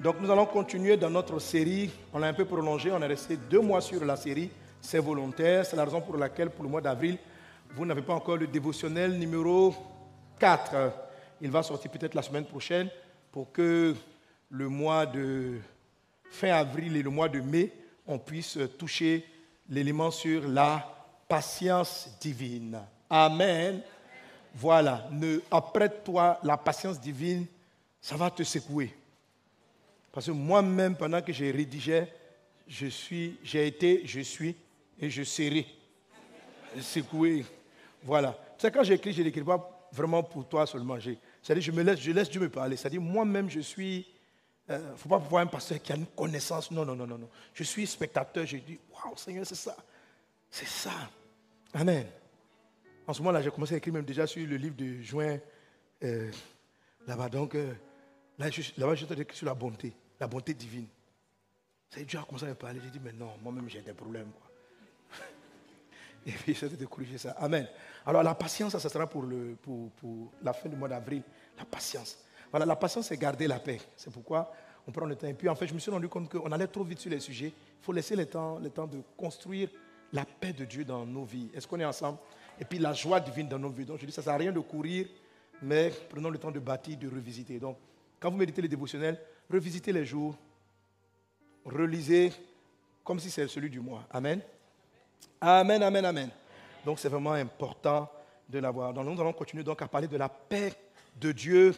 Donc nous allons continuer dans notre série. On l'a un peu prolongé, on est resté deux mois sur la série. C'est volontaire. C'est la raison pour laquelle pour le mois d'avril, vous n'avez pas encore le dévotionnel numéro 4. Il va sortir peut-être la semaine prochaine pour que le mois de fin avril et le mois de mai, on puisse toucher l'élément sur la patience divine. Amen. Voilà, ne apprête-toi la patience divine, ça va te secouer. Parce que moi-même, pendant que j'ai rédigé, je suis, j'ai été, je suis et je serai secoué. Voilà. C'est quand j'écris, je n'écris pas vraiment pour toi seulement. C'est-à-dire, je me laisse, je laisse Dieu me parler. C'est-à-dire, moi-même, je suis. Il euh, ne faut pas voir un pasteur qui a une connaissance. Non, non, non, non, non. Je suis spectateur. Je dis, waouh, Seigneur, c'est ça. C'est ça. Amen. En ce moment-là, j'ai commencé à écrire même déjà sur le livre de juin. Euh, là-bas. Donc, euh, là, je, là-bas, je suis sur la bonté, la bonté divine. C'est Dieu a commencé à me parler. J'ai dit, mais non, moi-même, j'ai des problèmes. Quoi. Et puis, j'essaie de corriger ça. Amen. Alors, la patience, ça, sera pour, le, pour, pour la fin du mois d'avril. La patience. Voilà, la patience, c'est garder la paix. C'est pourquoi on prend le temps. Et puis, en fait, je me suis rendu compte qu'on allait trop vite sur les sujets. Il faut laisser le temps, le temps de construire la paix de Dieu dans nos vies. Est-ce qu'on est ensemble? Et puis, la joie divine dans nos vies. Donc, je dis, ça ne sert à rien de courir, mais prenons le temps de bâtir, de revisiter. Donc, quand vous méditez les dévotionnels, revisitez les jours, relisez comme si c'était celui du mois. Amen. Amen, amen, amen. Donc, c'est vraiment important de l'avoir. Donc, nous allons continuer donc à parler de la paix de Dieu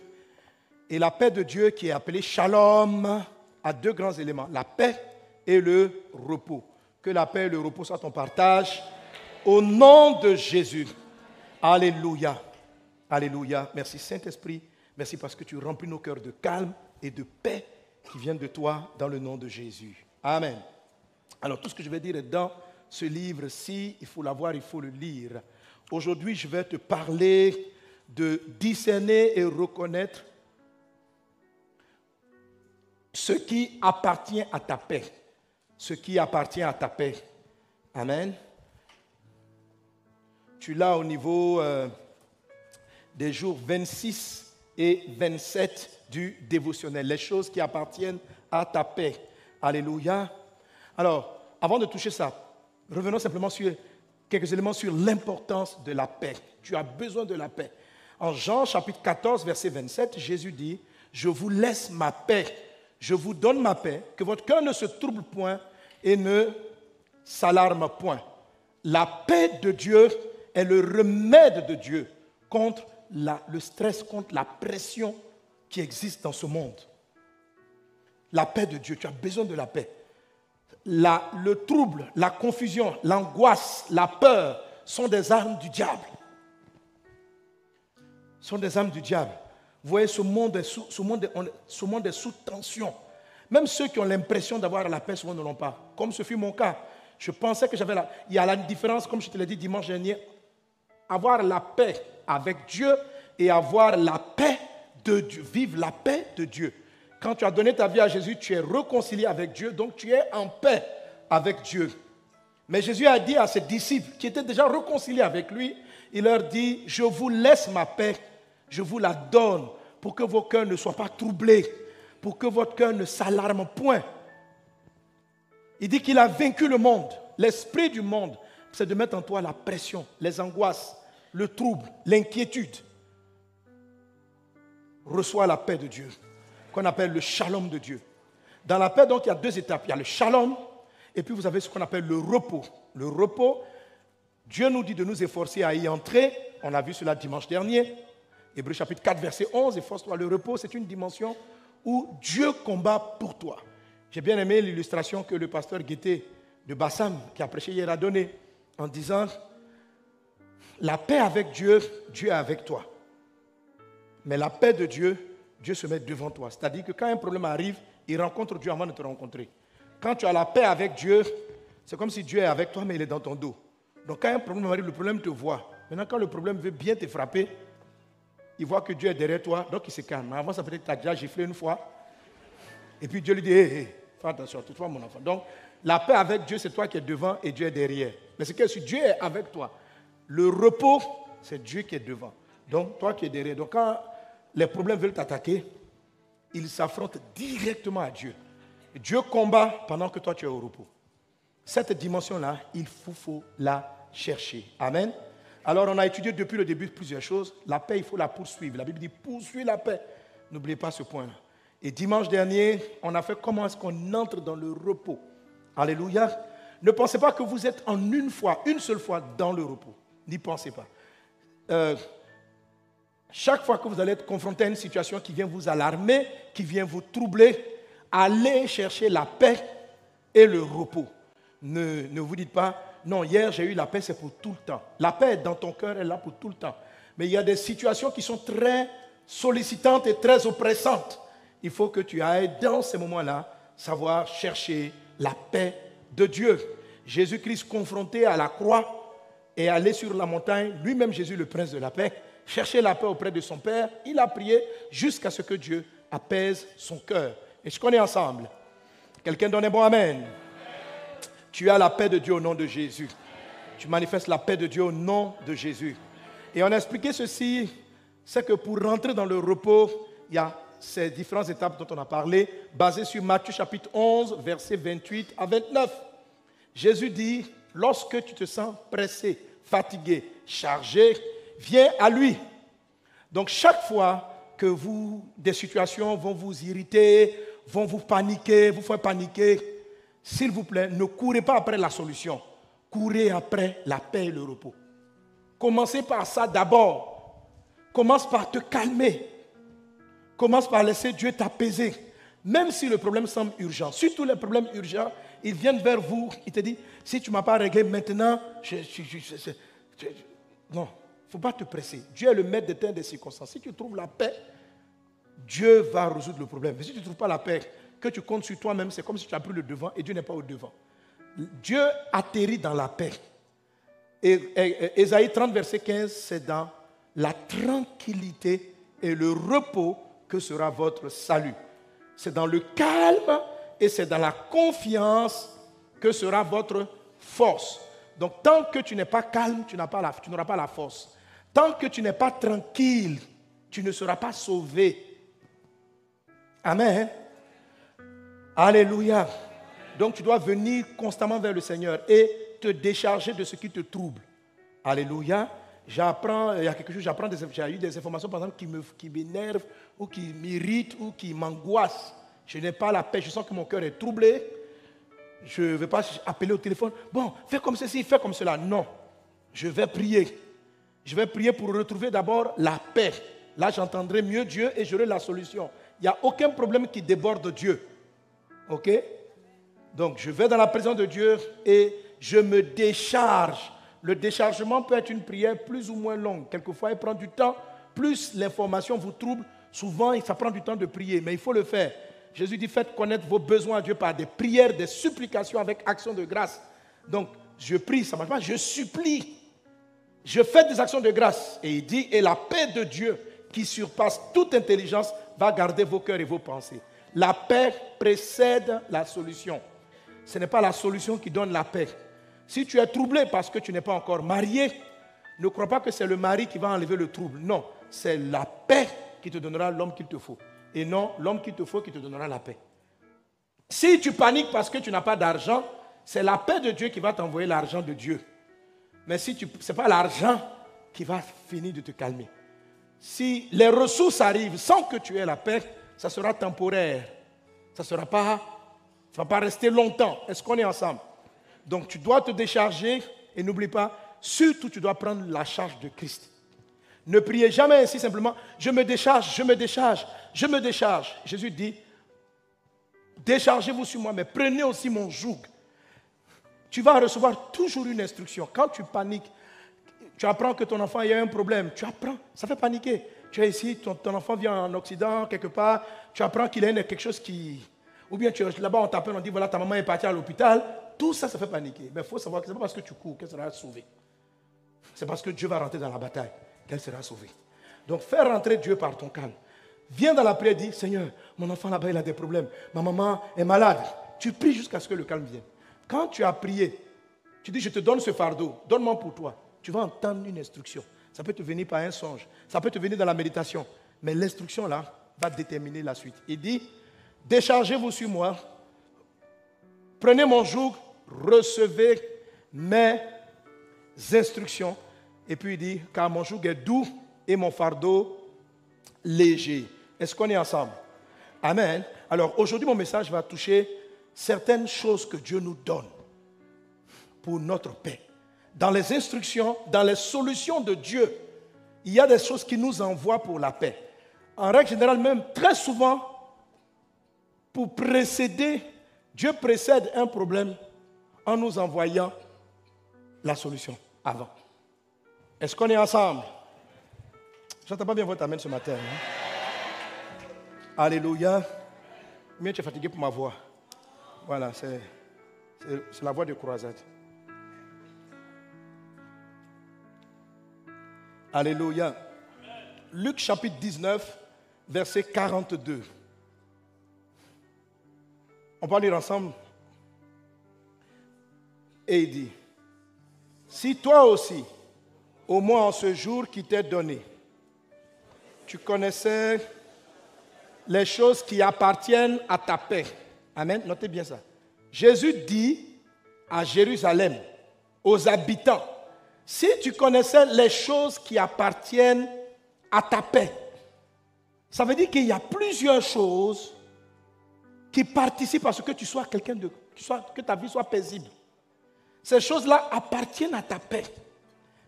et la paix de Dieu qui est appelée shalom a deux grands éléments, la paix et le repos. Que la paix et le repos soient ton partage. Au nom de Jésus. Alléluia. Alléluia. Merci Saint-Esprit. Merci parce que tu remplis nos cœurs de calme et de paix qui viennent de toi dans le nom de Jésus. Amen. Alors tout ce que je vais dire est dans ce livre-ci. Il faut l'avoir, il faut le lire. Aujourd'hui, je vais te parler de discerner et reconnaître ce qui appartient à ta paix. Ce qui appartient à ta paix. Amen. Tu l'as au niveau euh, des jours 26 et 27 du dévotionnel. Les choses qui appartiennent à ta paix. Alléluia. Alors, avant de toucher ça, revenons simplement sur quelques éléments sur l'importance de la paix. Tu as besoin de la paix. En Jean chapitre 14, verset 27, Jésus dit, je vous laisse ma paix je vous donne ma paix, que votre cœur ne se trouble point et ne s'alarme point. La paix de Dieu est le remède de Dieu contre le stress, contre la pression qui existe dans ce monde. La paix de Dieu, tu as besoin de la paix. le trouble, la confusion, l'angoisse, la peur sont des armes du diable. Sont des armes du diable. Vous voyez, ce monde est sous, ce monde ce monde est sous tension. Même ceux qui ont l'impression d'avoir la paix, souvent ne l'ont pas. Comme ce fut mon cas. Je pensais que j'avais la... Il y a la différence, comme je te l'ai dit dimanche dernier, avoir la paix avec Dieu et avoir la paix de Dieu. Vivre la paix de Dieu. Quand tu as donné ta vie à Jésus, tu es réconcilié avec Dieu, donc tu es en paix avec Dieu. Mais Jésus a dit à ses disciples qui étaient déjà réconciliés avec lui, il leur dit, je vous laisse ma paix, je vous la donne pour que vos cœurs ne soient pas troublés, pour que votre cœur ne s'alarme point. Il dit qu'il a vaincu le monde. L'esprit du monde, c'est de mettre en toi la pression, les angoisses, le trouble, l'inquiétude. Reçois la paix de Dieu, qu'on appelle le shalom de Dieu. Dans la paix, donc, il y a deux étapes. Il y a le shalom, et puis vous avez ce qu'on appelle le repos. Le repos, Dieu nous dit de nous efforcer à y entrer. On a vu cela dimanche dernier. Hébreu chapitre 4, verset 11, efforce-toi. Le repos, c'est une dimension où Dieu combat pour toi. J'ai bien aimé l'illustration que le pasteur Guetté de Bassam, qui a prêché hier, a donnée en disant La paix avec Dieu, Dieu est avec toi. Mais la paix de Dieu, Dieu se met devant toi. C'est-à-dire que quand un problème arrive, il rencontre Dieu avant de te rencontrer. Quand tu as la paix avec Dieu, c'est comme si Dieu est avec toi, mais il est dans ton dos. Donc quand un problème arrive, le problème te voit. Maintenant, quand le problème veut bien te frapper, il voit que Dieu est derrière toi, donc il se calme. Avant, ça peut-être que tu as déjà giflé une fois. Et puis Dieu lui dit, hé, hé, fais attention, toutefois mon enfant. Donc, la paix avec Dieu, c'est toi qui es devant et Dieu est derrière. Mais c'est que si Dieu est avec toi, le repos, c'est Dieu qui est devant. Donc, toi qui es derrière. Donc, quand les problèmes veulent t'attaquer, il s'affronte directement à Dieu. Dieu combat pendant que toi tu es au repos. Cette dimension-là, il faut, la chercher. Amen. Alors on a étudié depuis le début plusieurs choses. La paix, il faut la poursuivre. La Bible dit poursuivre la paix. N'oubliez pas ce point-là. Et dimanche dernier, on a fait comment est-ce qu'on entre dans le repos? Alléluia. Ne pensez pas que vous êtes en une fois, une seule fois dans le repos. N'y pensez pas. Euh, chaque fois que vous allez être confronté à une situation qui vient vous alarmer, qui vient vous troubler, allez chercher la paix et le repos. Ne, ne vous dites pas, non, hier j'ai eu la paix, c'est pour tout le temps. La paix dans ton cœur est là pour tout le temps. Mais il y a des situations qui sont très sollicitantes et très oppressantes. Il faut que tu ailles dans ces moments-là savoir chercher la paix de Dieu. Jésus-Christ confronté à la croix et allé sur la montagne, lui-même Jésus le prince de la paix, chercher la paix auprès de son Père, il a prié jusqu'à ce que Dieu apaise son cœur. Et je connais ensemble? Quelqu'un donne un bon Amen. Tu as la paix de Dieu au nom de Jésus. Tu manifestes la paix de Dieu au nom de Jésus. Et on a expliqué ceci, c'est que pour rentrer dans le repos, il y a ces différentes étapes dont on a parlé, basées sur Matthieu chapitre 11, versets 28 à 29. Jésus dit, lorsque tu te sens pressé, fatigué, chargé, viens à lui. Donc chaque fois que vous, des situations vont vous irriter, vont vous paniquer, vous faire paniquer, s'il vous plaît, ne courez pas après la solution. Courez après la paix et le repos. Commencez par ça d'abord. Commence par te calmer. Commence par laisser Dieu t'apaiser. Même si le problème semble urgent. Surtout les problèmes urgents, ils viennent vers vous. Ils te disent, si tu ne m'as pas réglé maintenant, je, non, il ne faut pas te presser. Dieu est le maître des temps des circonstances. Si tu trouves la paix, Dieu va résoudre le problème. Mais si tu ne trouves pas la paix, que tu comptes sur toi-même, c'est comme si tu as pris le devant et Dieu n'est pas au devant. Dieu atterrit dans la paix. Et, Ésaïe 30, verset 15, c'est dans la tranquillité et le repos que sera votre salut. C'est dans le calme et c'est dans la confiance que sera votre force. Donc tant que tu n'es pas calme, tu n'auras pas la force. Tant que tu n'es pas tranquille, tu ne seras pas sauvé. Amen. Alléluia. Donc tu dois venir constamment vers le Seigneur et te décharger de ce qui te trouble. Alléluia. J'apprends, il y a quelque chose, j'apprends, j'ai eu des informations par exemple qui, me, qui m'énervent ou qui m'irritent ou qui m'angoissent. Je n'ai pas la paix, je sens que mon cœur est troublé. Je ne vais pas appeler au téléphone, bon, fais comme ceci, fais comme cela. Non, je vais prier. Je vais prier pour retrouver d'abord la paix. Là, j'entendrai mieux Dieu et j'aurai la solution. Il n'y a aucun problème qui déborde Dieu. OK? Donc je vais dans la présence de Dieu et je me décharge. Le déchargement peut être une prière plus ou moins longue. Quelquefois, il prend du temps. Plus l'information vous trouble, souvent, ça prend du temps de prier, mais il faut le faire. Jésus dit, faites connaître vos besoins à Dieu par des prières, des supplications avec action de grâce. Donc, je prie, ça marche pas, je supplie. Je fais des actions de grâce. Et il dit, et la paix de Dieu, qui surpasse toute intelligence, va garder vos cœurs et vos pensées. La paix précède la solution. Ce n'est pas la solution qui donne la paix. Si tu es troublé parce que tu n'es pas encore marié, ne crois pas que c'est le mari qui va enlever le trouble. Non, c'est la paix qui te donnera l'homme qu'il te faut. Et non l'homme qu'il te faut qui te donnera la paix. Si tu paniques parce que tu n'as pas d'argent, c'est la paix de Dieu qui va t'envoyer l'argent de Dieu. Mais si ce n'est pas l'argent qui va finir de te calmer. Si les ressources arrivent sans que tu aies la paix, ça sera temporaire. Ça ne sera pas, ça va pas rester longtemps. Est-ce qu'on est ensemble? Donc tu dois te décharger et n'oublie pas, surtout tu dois prendre la charge de Christ. Ne priez jamais ainsi simplement, je me décharge, je me décharge, je me décharge. Jésus dit, déchargez-vous sur moi, mais prenez aussi mon joug. Tu vas recevoir toujours une instruction. Quand tu paniques, tu apprends que ton enfant il a un problème, tu apprends, ça fait paniquer tu es ici, ton, enfant vient en Occident, quelque part, tu apprends qu'il a quelque chose qui... Ou bien là-bas, on t'appelle, on dit, voilà, ta maman est partie à l'hôpital. Tout ça, ça fait paniquer. Mais il faut savoir que ce n'est pas parce que tu cours qu'elle sera sauvée. C'est parce que Dieu va rentrer dans la bataille qu'elle sera sauvée. Donc, fais rentrer Dieu par ton calme. Viens dans la prière et dis, Seigneur, mon enfant là-bas, il a des problèmes. Ma maman est malade. Tu pries jusqu'à ce que le calme vienne. Quand tu as prié, tu dis, je te donne ce fardeau, donne-moi pour toi. Tu vas entendre une instruction. Ça peut te venir par un songe. Ça peut te venir dans la méditation. Mais l'instruction là va déterminer la suite. Il dit, déchargez-vous sur moi, prenez mon joug, recevez mes instructions. Et puis il dit, car mon joug est doux et mon fardeau léger. Est-ce qu'on est ensemble? Amen. Alors aujourd'hui, mon message va toucher certaines choses que Dieu nous donne pour notre paix. Dans les instructions, dans les solutions de Dieu, il y a des choses qui nous envoient pour la paix. En règle générale, même très souvent, pour précéder, Dieu précède un problème en nous envoyant la solution avant. Est-ce qu'on est ensemble? Je n'entends pas bien votre amène ce matin. Hein? Alléluia. Mais tu es fatigué pour ma voix. Voilà, c'est la voix de croisade. Alléluia. Luc chapitre 19, verset 42. On va lire ensemble. Et il dit, si toi aussi, au moins en ce jour qui t'est donné, tu connaissais les choses qui appartiennent à ta paix. Amen. Notez bien ça. Jésus dit à Jérusalem, aux habitants, si tu connaissais les choses qui appartiennent à ta paix, ça veut dire qu'il y a plusieurs choses qui participent à ce que tu sois quelqu'un de, que ta vie soit paisible. Ces choses-là appartiennent à ta paix.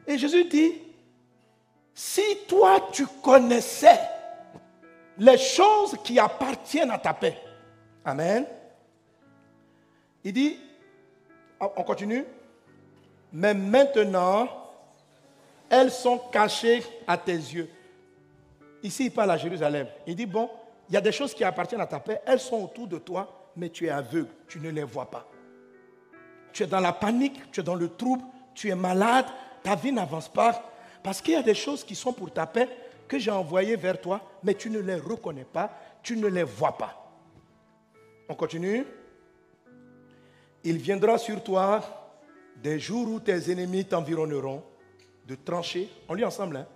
Et Jésus dit, si toi tu connaissais les choses qui appartiennent à ta paix, Amen. Il dit, on continue, mais maintenant, elles sont cachées à tes yeux. Ici, il parle à Jérusalem. Il dit, bon, il y a des choses qui appartiennent à ta paix, elles sont autour de toi, mais tu es aveugle, tu ne les vois pas. Tu es dans la panique, tu es dans le trouble, tu es malade, ta vie n'avance pas, parce qu'il y a des choses qui sont pour ta paix que j'ai envoyées vers toi, mais tu ne les reconnais pas, tu ne les vois pas. On continue. Il viendra sur toi des jours où tes ennemis t'environneront de trancher, on lit ensemble, hein,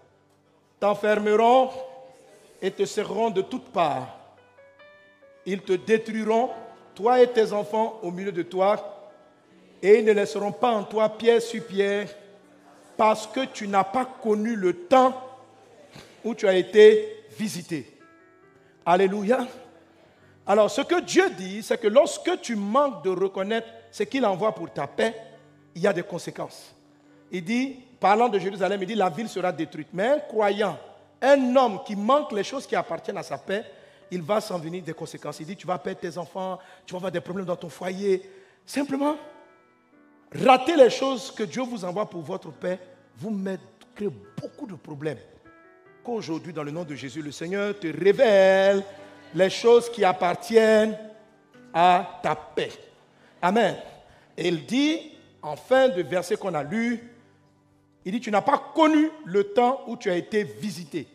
t'enfermeront et te serreront de toutes parts. Ils te détruiront, toi et tes enfants au milieu de toi, et ils ne laisseront pas en toi pierre sur pierre, parce que tu n'as pas connu le temps où tu as été visité. Alléluia. Alors, ce que Dieu dit, c'est que lorsque tu manques de reconnaître ce qu'il envoie pour ta paix, il y a des conséquences. Il dit, parlant de Jérusalem, il dit, la ville sera détruite. Mais un croyant, un homme qui manque les choses qui appartiennent à sa paix, il va s'en venir des conséquences. Il dit, tu vas perdre tes enfants, tu vas avoir des problèmes dans ton foyer. Simplement, rater les choses que Dieu vous envoie pour votre paix, vous mettrez beaucoup de problèmes. Qu'aujourd'hui, dans le nom de Jésus, le Seigneur te révèle les choses qui appartiennent à ta paix. Amen. Et il dit, en fin de verset qu'on a lu, il dit, tu n'as pas connu le temps où tu as été visité.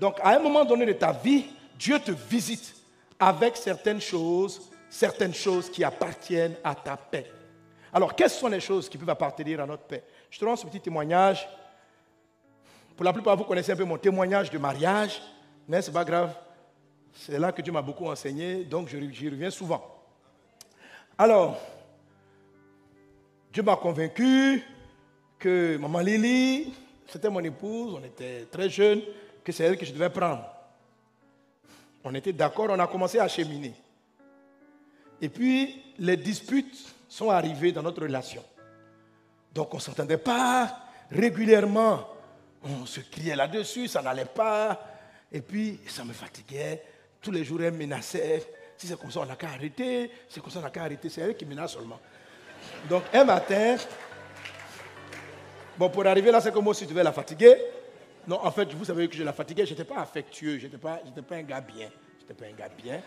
Donc, à un moment donné de ta vie, Dieu te visite avec certaines choses, certaines choses qui appartiennent à ta paix. Alors, quelles sont les choses qui peuvent appartenir à notre paix? Je te rends ce petit témoignage. Pour la plupart, vous connaissez un peu mon témoignage de mariage. Mais ce pas grave? C'est là que Dieu m'a beaucoup enseigné, donc j'y reviens souvent. Alors, Dieu m'a convaincu que maman Lily, c'était mon épouse, on était très jeunes, que c'est elle que je devais prendre. On était d'accord, on a commencé à cheminer. Et puis, les disputes sont arrivées dans notre relation. Donc, on ne s'entendait pas régulièrement. On se criait là-dessus, ça n'allait pas. Et puis, ça me fatiguait. Tous les jours, elle menaçait. Si c'est comme ça, on n'a qu'à arrêter. C'est comme ça, on n'a qu'à arrêter. C'est elle qui menace seulement. Donc, un matin, Bon, pour arriver là, c'est comme si tu devais la fatiguer. Non, en fait, vous savez que je la fatiguais, je n'étais pas affectueux, je n'étais pas, pas un gars bien. Je n'étais pas un gars bien.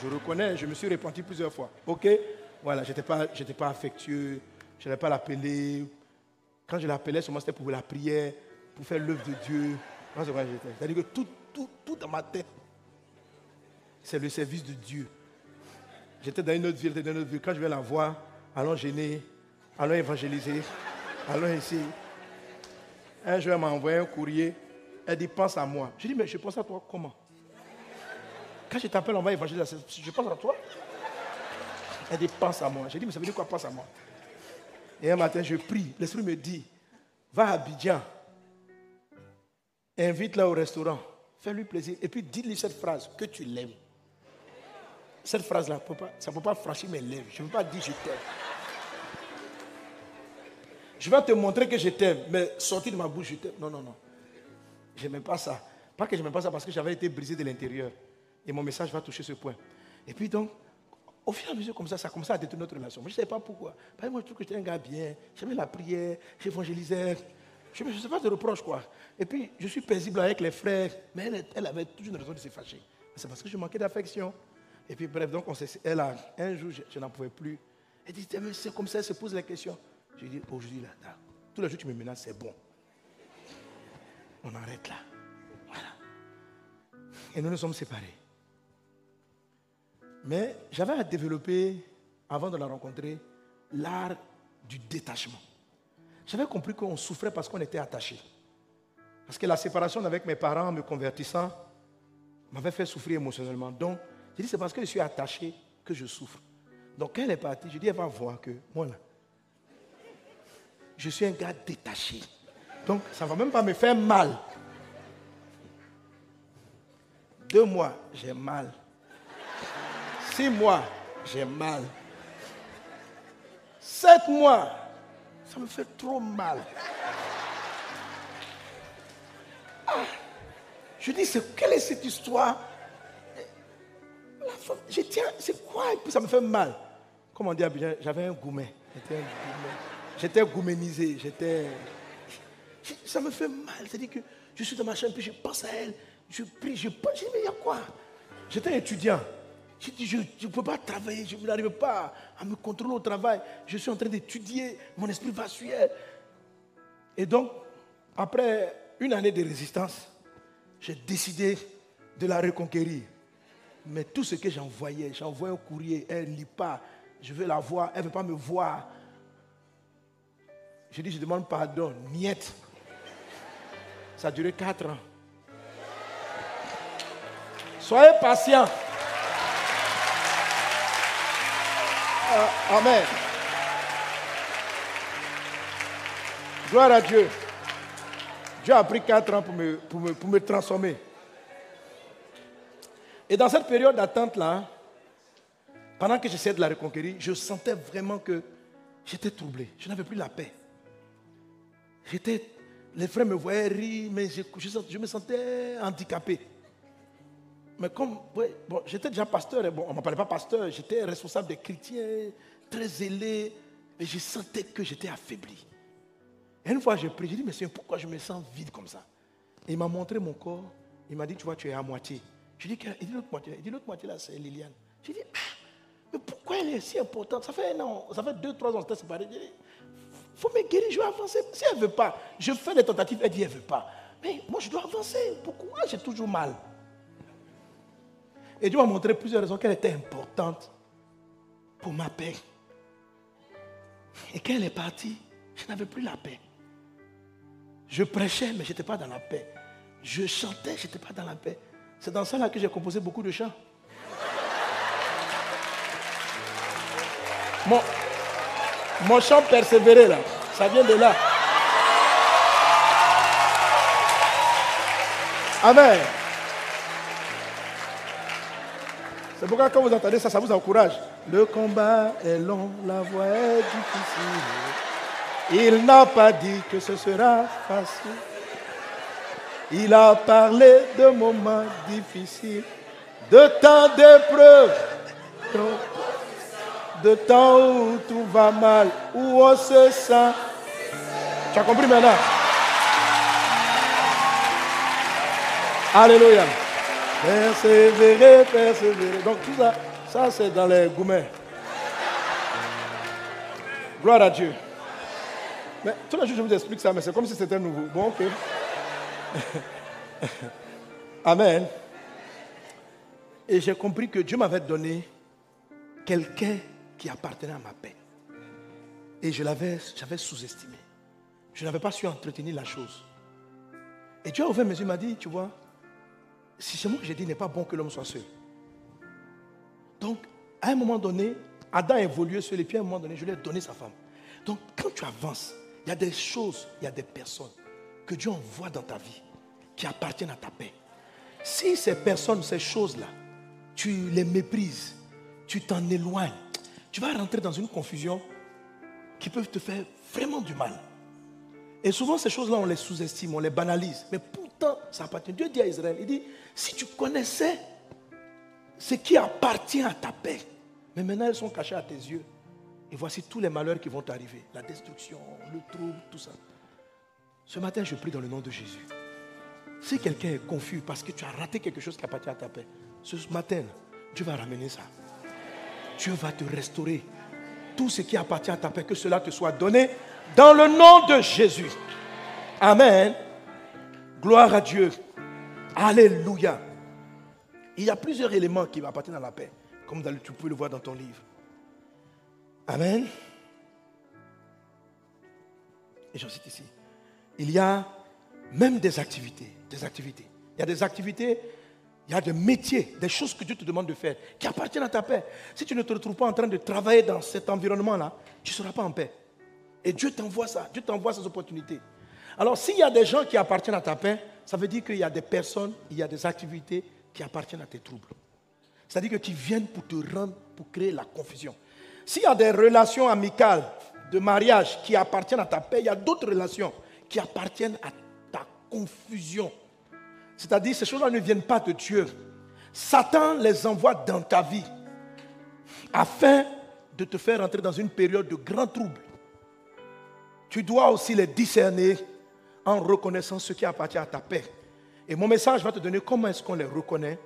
Je reconnais, je me suis repenti plusieurs fois. OK? Voilà, je n'étais pas, pas affectueux, je n'allais pas l'appeler. Quand je l'appelais, seulement c'était pour la prière, pour faire l'œuvre de Dieu. C'est-à-dire que tout, tout, tout dans ma tête, c'est le service de Dieu. J'étais dans une autre ville, dans une autre ville. Quand je vais la voir, allons gêner, allons évangéliser. Allons ici. Un jour, elle m'a envoyé un courrier. Elle dit, pense à moi. Je dis, mais je pense à toi comment? Quand je t'appelle, on va évangéliser. Je pense à toi. Elle dit, pense à moi. J'ai dit, mais ça veut dire quoi, pense à moi? Et un matin, je prie. L'Esprit me dit, va à Abidjan. Invite-la au restaurant. Fais-lui plaisir. Et puis, dis-lui cette phrase, que tu l'aimes. Cette phrase-là, ça ne peut pas franchir mes lèvres. Je ne veux pas dire je t'aime. Je vais te montrer que je t'aime, mais sortir de ma bouche, je t'aime. Non, non, non. Je n'aime pas ça. Pas que je n'aime pas ça parce que j'avais été brisé de l'intérieur. Et mon message va toucher ce point. Et puis donc, au fur et à mesure comme ça, ça a commencé à détruire notre relation. je ne sais pas pourquoi. Moi, je trouve que j'étais un gars bien. J'aimais la prière, j'évangélisais. Je ne sais pas de reproche, quoi. Et puis, je suis paisible avec les frères. Mais elle, avait toujours une raison de se fâcher. C'est parce que je manquais d'affection. Et puis, bref, donc, on elle a, un jour, je, n'en pouvais plus. Elle dit, c'est comme ça, elle se pose la question. Je dis, aujourd'hui, là, tous les jours, tu me menaces, c'est bon. On arrête là. Voilà. Et nous nous sommes séparés. Mais j'avais à développer, avant de la rencontrer, l'art du détachement. J'avais compris qu'on souffrait parce qu'on était attachés. Parce que la séparation avec mes parents, me convertissant, m'avait fait souffrir émotionnellement. Donc, j'ai dit, c'est parce que je suis attaché que je souffre. Donc, quand elle est partie, je dis, elle va voir que moi, là, je suis un gars détaché. Donc, ça ne va même pas me faire mal. Deux mois, j'ai mal. Six mois, j'ai mal. Sept mois, ça me fait trop mal. Ah, je dis, c'est, quelle est cette histoire Je tiens, c'est quoi ça me fait mal. Comme on dit j'avais un goumet. J'étais, gouménisé. J'étais. Ça me fait mal. C'est-à-dire que je suis dans ma chambre, puis je pense à elle. Je prie, je pense. Je dis, mais il y a quoi? J'étais étudiant. J'ai dit, je ne peux pas travailler, je n'arrive pas à me contrôler au travail. Je suis en train d'étudier, mon esprit va suer. Et donc, après une année de résistance, j'ai décidé de la reconquérir. Mais tout ce que j'envoyais, j'envoyais au courrier, elle ne lit pas, je veux la voir, elle ne veut pas me voir. Je dis, je demande pardon, niette. Ça a duré quatre ans. Soyez patient. Ah, amen. Gloire à Dieu. Dieu a pris quatre ans pour me, pour me, pour me transformer. Et dans cette période d'attente-là, pendant que j'essayais de la reconquérir, je sentais vraiment que j'étais troublé. Je n'avais plus la paix. J'étais, les frères me voyaient rire, mais je, me sentais handicapé. Mais comme bon, j'étais déjà pasteur, bon, on ne m'appelait pas pasteur, j'étais responsable des chrétiens, très zélé, mais je sentais que j'étais affaibli. Et une fois, j'ai prié, j'ai dit, mais pourquoi je me sens vide comme ça? Et Il m'a montré mon corps, il m'a dit, tu vois, tu es à moitié. Je dis, il dit l'autre moitié, il dit l'autre moitié là, c'est Liliane. Dit, ah, mais pourquoi elle est si importante? Ça fait un an, ça fait deux, trois ans qu'on s'était séparés. Il faut me guérir, je vais avancer. Si elle ne veut pas, je fais des tentatives, elle dit, elle ne veut pas. Mais moi, je dois avancer. Pourquoi? J'ai toujours mal et Dieu m'a montré plusieurs raisons qu'elle était importante pour ma paix. Et quand elle est partie, je n'avais plus la paix. Je prêchais, mais je n'étais pas dans la paix. Je chantais, je n'étais pas dans la paix. C'est dans ça là que j'ai composé beaucoup de chants. Mon, mon chant persévéré là, ça vient de là. Amen. C'est pourquoi quand vous entendez ça, ça vous encourage. Le combat est long, la voie est difficile. Il n'a pas dit que ce sera facile. Il a parlé de moments difficiles, de temps d'épreuves, de temps où tout va mal, où on se sent. Tu as compris maintenant? Alléluia. Persévérer, persévérer. Donc tout ça, ça c'est dans les gourmets. Gloire à Dieu. Mais tous les jours, je vous explique ça, mais c'est comme si c'était nouveau. Bon, ok. Amen. Et j'ai compris que Dieu m'avait donné quelqu'un qui appartenait à ma paix. Et je l'avais, j'avais sous-estimé. Je n'avais pas su entretenir la chose. Et Dieu a ouvert mes yeux, m'a dit, tu vois, si c'est moi que j'ai dit, il n'est pas bon que l'homme soit seul. Donc, à un moment donné, Adam a évolué sur les pieds, à un moment donné, je lui ai donné sa femme. Donc, quand tu avances, il y a des choses, il y a des personnes que Dieu envoie dans ta vie qui appartiennent à ta paix. Si ces personnes, ces choses-là, tu les méprises, tu t'en éloignes, tu vas rentrer dans une confusion qui peut te faire vraiment du mal. Et souvent, ces choses-là, on les sous-estime, on les banalise. Mais pourtant, ça appartient. Dieu dit à Israël, il dit, si tu connaissais ce qui appartient à ta paix, mais maintenant elles sont cachées à tes yeux. Et voici tous les malheurs qui vont t'arriver. La destruction, le trouble, tout ça. Ce matin, je prie dans le nom de Jésus. Si quelqu'un est confus parce que tu as raté quelque chose qui appartient à ta paix, ce matin, Dieu va ramener ça. Dieu va te restaurer. Tout ce qui appartient à ta paix, que cela te soit donné dans le nom de Jésus. Amen. Gloire à Dieu. Alléluia. Il y a plusieurs éléments qui appartiennent à la paix, comme tu peux le voir dans ton livre. Amen. Et j'en cite ici. Il y a même des activités, des activités. Il y a des activités, il y a des métiers, des choses que Dieu te demande de faire, qui appartiennent à ta paix. Si tu ne te retrouves pas en train de travailler dans cet environnement-là, tu ne seras pas en paix. Et Dieu t'envoie ça, Dieu t'envoie ces opportunités. Alors s'il y a des gens qui appartiennent à ta paix, ça veut dire qu'il y a des personnes, il y a des activités qui appartiennent à tes troubles. C'est-à-dire que qui viennent pour te rendre, pour créer la confusion. S'il y a des relations amicales, de mariage qui appartiennent à ta paix, il y a d'autres relations qui appartiennent à confusion. C'est-à-dire, ces choses-là ne viennent pas de Dieu. Satan les envoie dans ta vie afin de te faire entrer dans une période de grand trouble. Tu dois aussi les discerner en reconnaissant ce qui appartient à ta paix. Et mon message va te donner comment est-ce qu'on les reconnaît,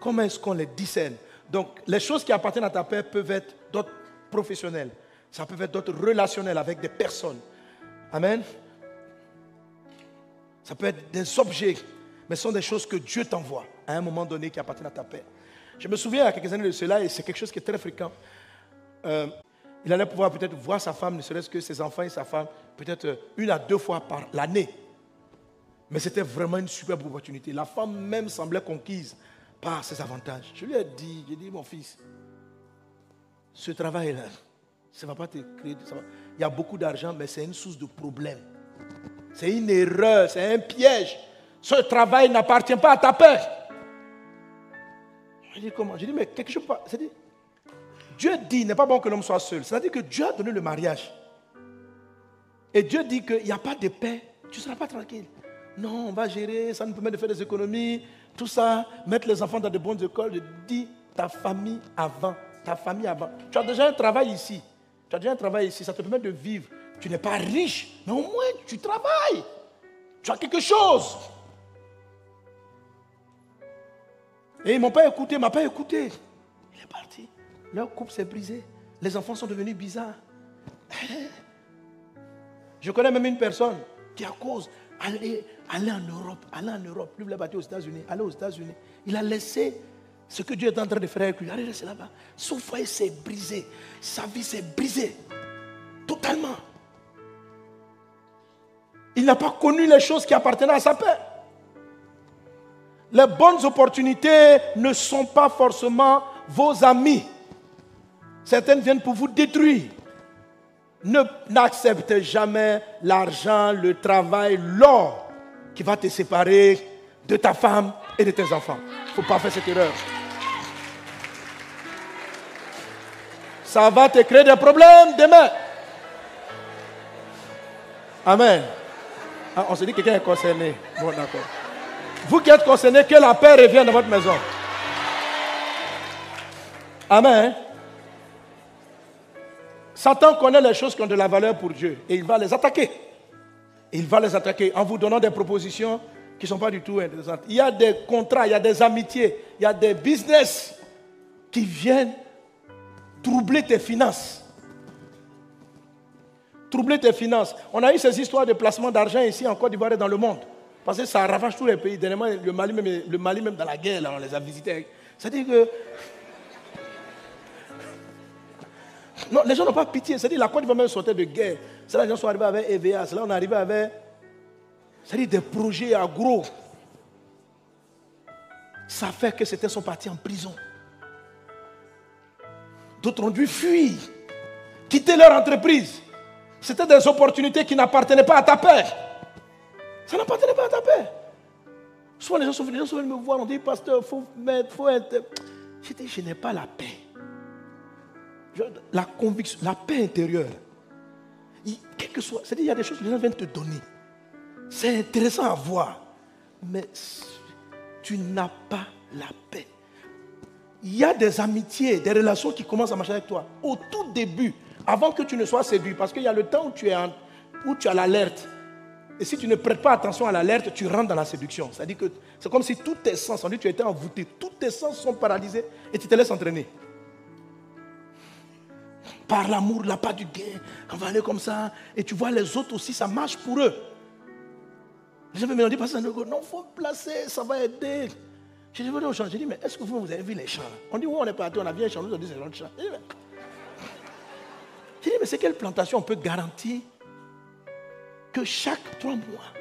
comment est-ce qu'on les discerne. Donc, les choses qui appartiennent à ta paix peuvent être d'autres professionnels, ça peut être d'autres relationnels avec des personnes. Amen. Ça peut être des objets, mais ce sont des choses que Dieu t'envoie à un moment donné qui appartiennent à ta paix. Je me souviens il y a quelques années de cela, et c'est quelque chose qui est très fréquent. Euh, il allait pouvoir peut-être voir sa femme, ne serait-ce que ses enfants et sa femme, peut-être une à deux fois par l'année. Mais c'était vraiment une superbe opportunité. La femme même semblait conquise par ses avantages. Je lui ai dit, j'ai dit, mon fils, ce travail-là, ça ne va pas te créer. Il y a beaucoup d'argent, mais c'est une source de problème. C'est une erreur, c'est un piège. Ce travail n'appartient pas à ta paix. Je dis comment? Je dis, mais quelque chose. C'est dit, Dieu dit, il n'est pas bon que l'homme soit seul. C'est-à-dire que Dieu a donné le mariage. Et Dieu dit qu'il n'y a pas de paix, tu ne seras pas tranquille. Non, on va gérer, ça nous permet de faire des économies, tout ça, mettre les enfants dans de bonnes écoles. Je dis ta famille avant, ta famille avant. Tu as déjà un travail ici. Tu as déjà un travail ici, ça te permet de vivre. Tu n'es pas riche, mais au moins tu travailles. Tu as quelque chose. Et ils ne m'ont pas écouté, ne m'ont pas écouté. Il est parti. Leur couple s'est brisé. Les enfants sont devenus bizarres. Je connais même une personne qui, à cause, allait, en Europe, aller en Europe, lui voulait partir aux États-Unis, aller aux États-Unis. Il a laissé ce que Dieu est en train de faire avec lui. Allez, rester là-bas. Son foyer s'est brisé. Sa vie s'est brisée. Totalement. Il n'a pas connu les choses qui appartenaient à sa paix. Les bonnes opportunités ne sont pas forcément vos amis. Certaines viennent pour vous détruire. Ne n'accepte jamais l'argent, le travail, l'or qui va te séparer de ta femme et de tes enfants. Il ne faut pas faire cette erreur. Ça va te créer des problèmes demain. Amen. Ah, on se dit que quelqu'un est concerné. Bon, d'accord. Vous qui êtes concerné, que la paix revienne dans votre maison. Amen. Satan connaît les choses qui ont de la valeur pour Dieu et il va les attaquer. Il va les attaquer en vous donnant des propositions qui ne sont pas du tout intéressantes. Il y a des contrats, il y a des amitiés, il y a des business qui viennent troubler tes finances. Troubler tes finances. On a eu ces histoires de placement d'argent ici en Côte d'Ivoire et dans le monde. Parce que ça ravage tous les pays. Dernièrement, le Mali même, le Mali même dans la guerre, là, on les a visités. C'est-à-dire que Non, les gens n'ont pas pitié. C'est-à-dire la Côte d'Ivoire même sortir de guerre. C'est là les gens sont arrivés avec EVA. C'est là on est arrivé avec. C'est-à-dire des projets à gros. Ça fait que certains sont partis en prison. D'autres ont dû fuir, quitter leur entreprise. C'était des opportunités qui n'appartenaient pas à ta paix. Ça n'appartenait pas à ta paix. Souvent les gens sont venus, me voir, on dit, pasteur, faut mettre, faut être. Je dis, je n'ai pas la paix. La conviction, la paix intérieure. Quel que soit, c'est-à-dire, il y a des choses que les gens viennent te donner. C'est intéressant à voir. Mais tu n'as pas la paix. Il y a des amitiés, des relations qui commencent à marcher avec toi. Au tout début, avant que tu ne sois séduit, parce qu'il y a le temps où tu, es où tu as l'alerte. Et si tu ne prêtes pas attention à l'alerte, tu rentres dans la séduction. C'est-à-dire que c'est comme si tous tes sens, on dit tu étais envoûté, tous tes sens sont paralysés et tu te laisses entraîner. Par l'amour, la part du gain, on va aller comme ça. Et tu vois les autres aussi, ça marche pour eux. Les gens me disent, non, il faut placer, ça va aider. Je dis, aux gens, je dis, mais est-ce que vous, vous avez vu les champs On dit, oui, on est parti, on a bien chanté, on dit, c'est notre champ. Je dis, mais, c'est quelle plantation on peut garantir que chaque trois mois,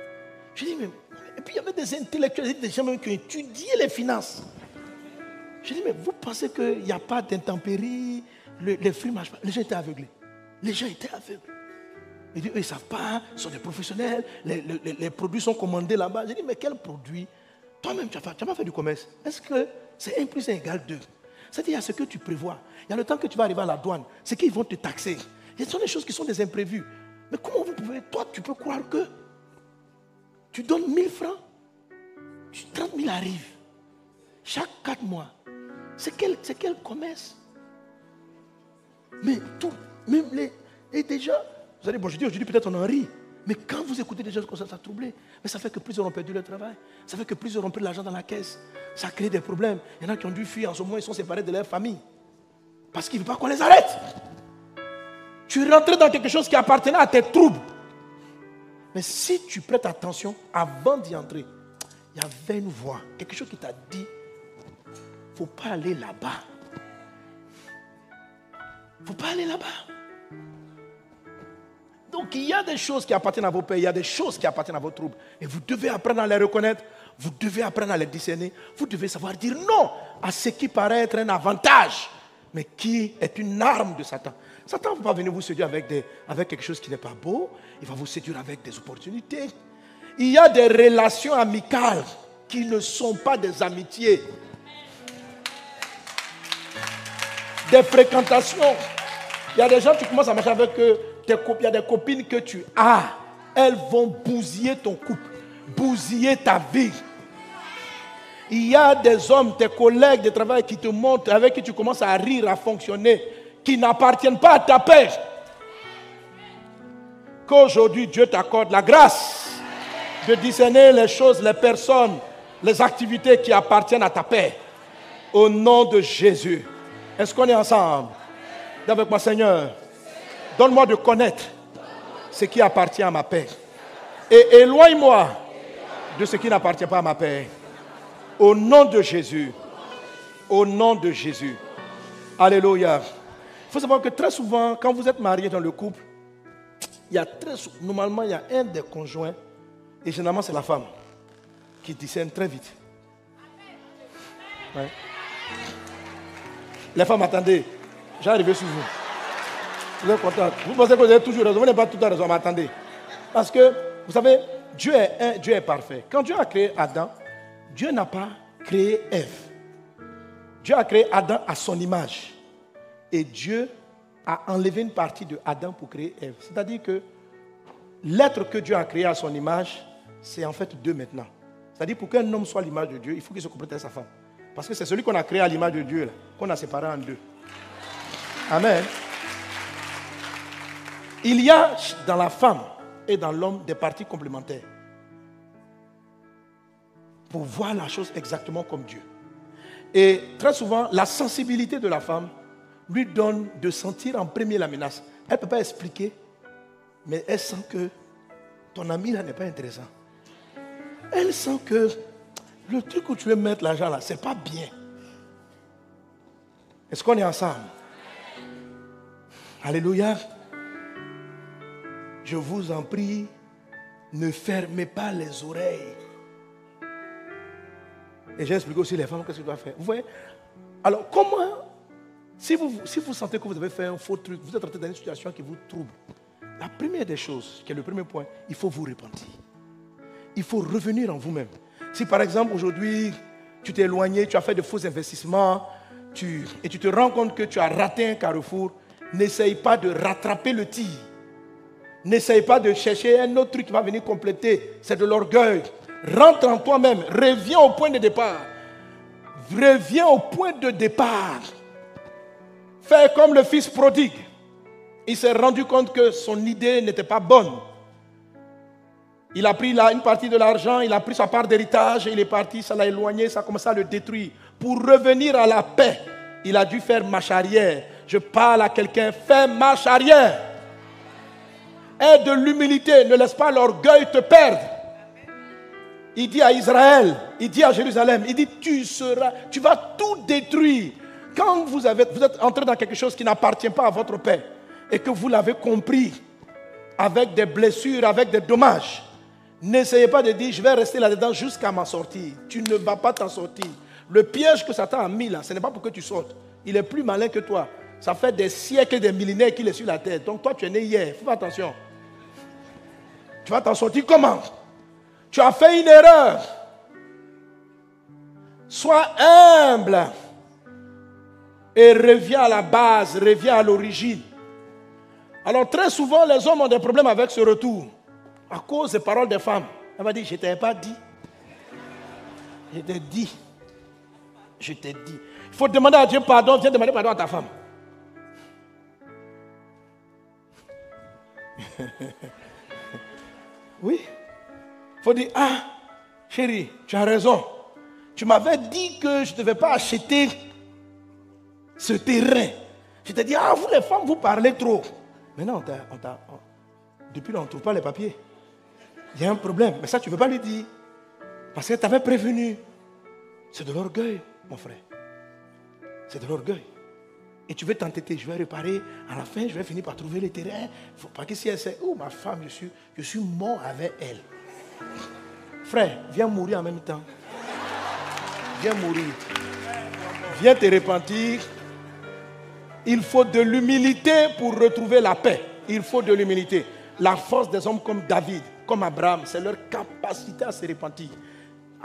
je dis, mais. Et puis il y avait des intellectuels, des gens même qui ont étudié les finances. Je dis, mais vous pensez qu'il n'y a pas d'intempéries, les fruits ne marchent pas. Les gens étaient aveuglés. Les gens étaient aveuglés. Ils disent, eux, ils ne savent pas, ils sont des professionnels, les, produits sont commandés là-bas. Je dis, mais quel produit? Toi-même, tu n'as pas fait du commerce. Est-ce que c'est 1 plus 1 égale 2 C'est-à-dire, il y a ce que tu prévois. Il y a le temps que tu vas arriver à la douane. C'est qu'ils vont te taxer. Ce sont des choses qui sont des imprévus. Mais comment vous pouvez, toi, tu peux croire que tu donnes 1000 francs, 30 000 arrivent chaque 4 mois. C'est quel, quel commerce? Mais tout, même les. Et déjà, vous allez, bon, je dis aujourd'hui peut-être on en rit. Mais quand vous écoutez des choses comme ça, ça troublé. Mais ça fait que plusieurs ont perdu leur travail. Ça fait que plusieurs ont pris l'argent dans la caisse. Ça crée des problèmes. Il y en a qui ont dû fuir en ce moment, ils sont séparés de leur famille. Parce qu'ils ne veulent pas qu'on les arrête. Tu es rentré dans quelque chose qui appartenait à tes troubles. Mais si tu prêtes attention, avant d'y entrer, il y avait une voix, quelque chose qui t'a dit, il ne faut pas aller là-bas. Il ne faut pas aller là-bas. Donc il y a des choses qui appartiennent à vos pays, il y a des choses qui appartiennent à vos troubles. Et vous devez apprendre à les reconnaître, vous devez apprendre à les discerner, vous devez savoir dire non à ce qui paraît être un avantage, mais qui est une arme de Satan? Satan ne va pas venir vous séduire avec, des, avec quelque chose qui n'est pas beau. Il va vous séduire avec des opportunités. Il y a des relations amicales qui ne sont pas des amitiés. Des fréquentations. Il y a des gens, tu commences à marcher avec eux. Il y a des copines que tu as. Elles vont bousiller ton couple, bousiller ta vie. Il y a des hommes, tes collègues de travail qui te montrent, avec qui tu commences à rire, à fonctionner qui n'appartiennent pas à ta paix. Qu'aujourd'hui Dieu t'accorde la grâce de discerner les choses, les personnes, les activités qui appartiennent à ta paix. Au nom de Jésus. Est-ce qu'on est ensemble? Avec moi, Seigneur, donne-moi de connaître ce qui appartient à ma paix. Et éloigne-moi de ce qui n'appartient pas à ma paix. Au nom de Jésus. Au nom de Jésus. Alléluia faut savoir que très souvent, quand vous êtes marié dans le couple, il y a très, normalement, il y a un des conjoints, et généralement c'est la femme, qui discerne très vite. Les femmes, attendez, j'ai arrivé sur vous. Vous êtes content. Vous pensez que vous avez toujours raison? Vous n'avez pas tout à raison, mais attendez. Parce que, vous savez, Dieu est, un, Dieu est parfait. Quand Dieu a créé Adam, Dieu n'a pas créé Ève. Dieu a créé Adam à son image. Et Dieu a enlevé une partie de Adam pour créer Ève. C'est-à-dire que l'être que Dieu a créé à son image, c'est en fait deux maintenant. C'est-à-dire pour qu'un homme soit l'image de Dieu, il faut qu'il se complète avec sa femme. Parce que c'est celui qu'on a créé à l'image de Dieu, qu'on a séparé en deux. Amen. Il y a dans la femme et dans l'homme des parties complémentaires pour voir la chose exactement comme Dieu. Et très souvent, la sensibilité de la femme lui donne de sentir en premier la menace. Elle ne peut pas expliquer, mais elle sent que ton ami là n'est pas intéressant. Elle sent que le truc où tu veux mettre l'argent là, ce n'est pas bien. Est-ce qu'on est ensemble? Alléluia. Je vous en prie, ne fermez pas les oreilles. Et j'ai expliqué aussi les femmes qu'est-ce qu'elles doivent faire? Vous voyez? Alors, comment Si vous, sentez que vous avez fait un faux truc, vous êtes entré dans une situation qui vous trouble, la première des choses, qui est le premier point, il faut vous repentir. Il faut revenir en vous-même. Si par exemple aujourd'hui, tu t'es éloigné, tu as fait de faux investissements, et tu te rends compte que tu as raté un carrefour, n'essaye pas de rattraper le tir. N'essaye pas de chercher un autre truc qui va venir compléter. C'est de l'orgueil. Rentre en toi-même. Reviens au point de départ. Reviens au point de départ. Fais comme le fils prodigue. Il s'est rendu compte que son idée n'était pas bonne. Il a pris une partie de l'argent, il a pris sa part d'héritage, il est parti, ça l'a éloigné, ça a commencé à le détruire. Pour revenir à la paix, il a dû faire marche arrière. Je parle à quelqu'un, fais marche arrière. Aie de l'humilité, ne laisse pas l'orgueil te perdre. Il dit à Israël, il dit à Jérusalem, il dit tu seras, tu vas tout détruire. Quand vous, avez, êtes entré dans quelque chose qui n'appartient pas à votre paix et que vous l'avez compris avec des blessures, avec des dommages, N'essayez pas de dire, je vais rester là-dedans jusqu'à ma sortie. Tu ne vas pas t'en sortir. Le piège que Satan a mis là, ce n'est pas pour que tu sortes. Il est plus malin que toi. Ça fait des siècles, des millénaires qu'il est sur la terre. Donc toi, tu es né hier. Fais attention. Tu vas t'en sortir comment? Tu as fait une erreur. Sois humble et reviens à la base, reviens à l'origine. Alors très souvent, les hommes ont des problèmes avec ce retour à cause des paroles des femmes. Elle m'a dit, je ne t'ai pas dit. Je t'ai dit. Je t'ai dit. Il faut demander à Dieu pardon, viens demander pardon à ta femme. oui. Il faut dire, ah, chérie, tu as raison. Tu m'avais dit que je ne devais pas acheter ce terrain. Je t'ai dit, ah, vous les femmes, vous parlez trop. T'a, depuis là, on ne trouve pas les papiers il y a un problème. Mais ça, tu ne veux pas lui dire. Parce qu'elle t'avait prévenu. C'est de l'orgueil, mon frère. C'est de l'orgueil. Et tu veux t'entêter, je vais réparer. À la fin, je vais finir par trouver les terrains. Faut pas que si elle sait, oh ma femme, je suis, je suis mort avec elle. Frère, viens mourir en même temps. Viens mourir. Viens te repentir. Il faut de l'humilité pour retrouver la paix. Il faut de l'humilité. La force des hommes comme David comme Abraham, c'est leur capacité à se repentir.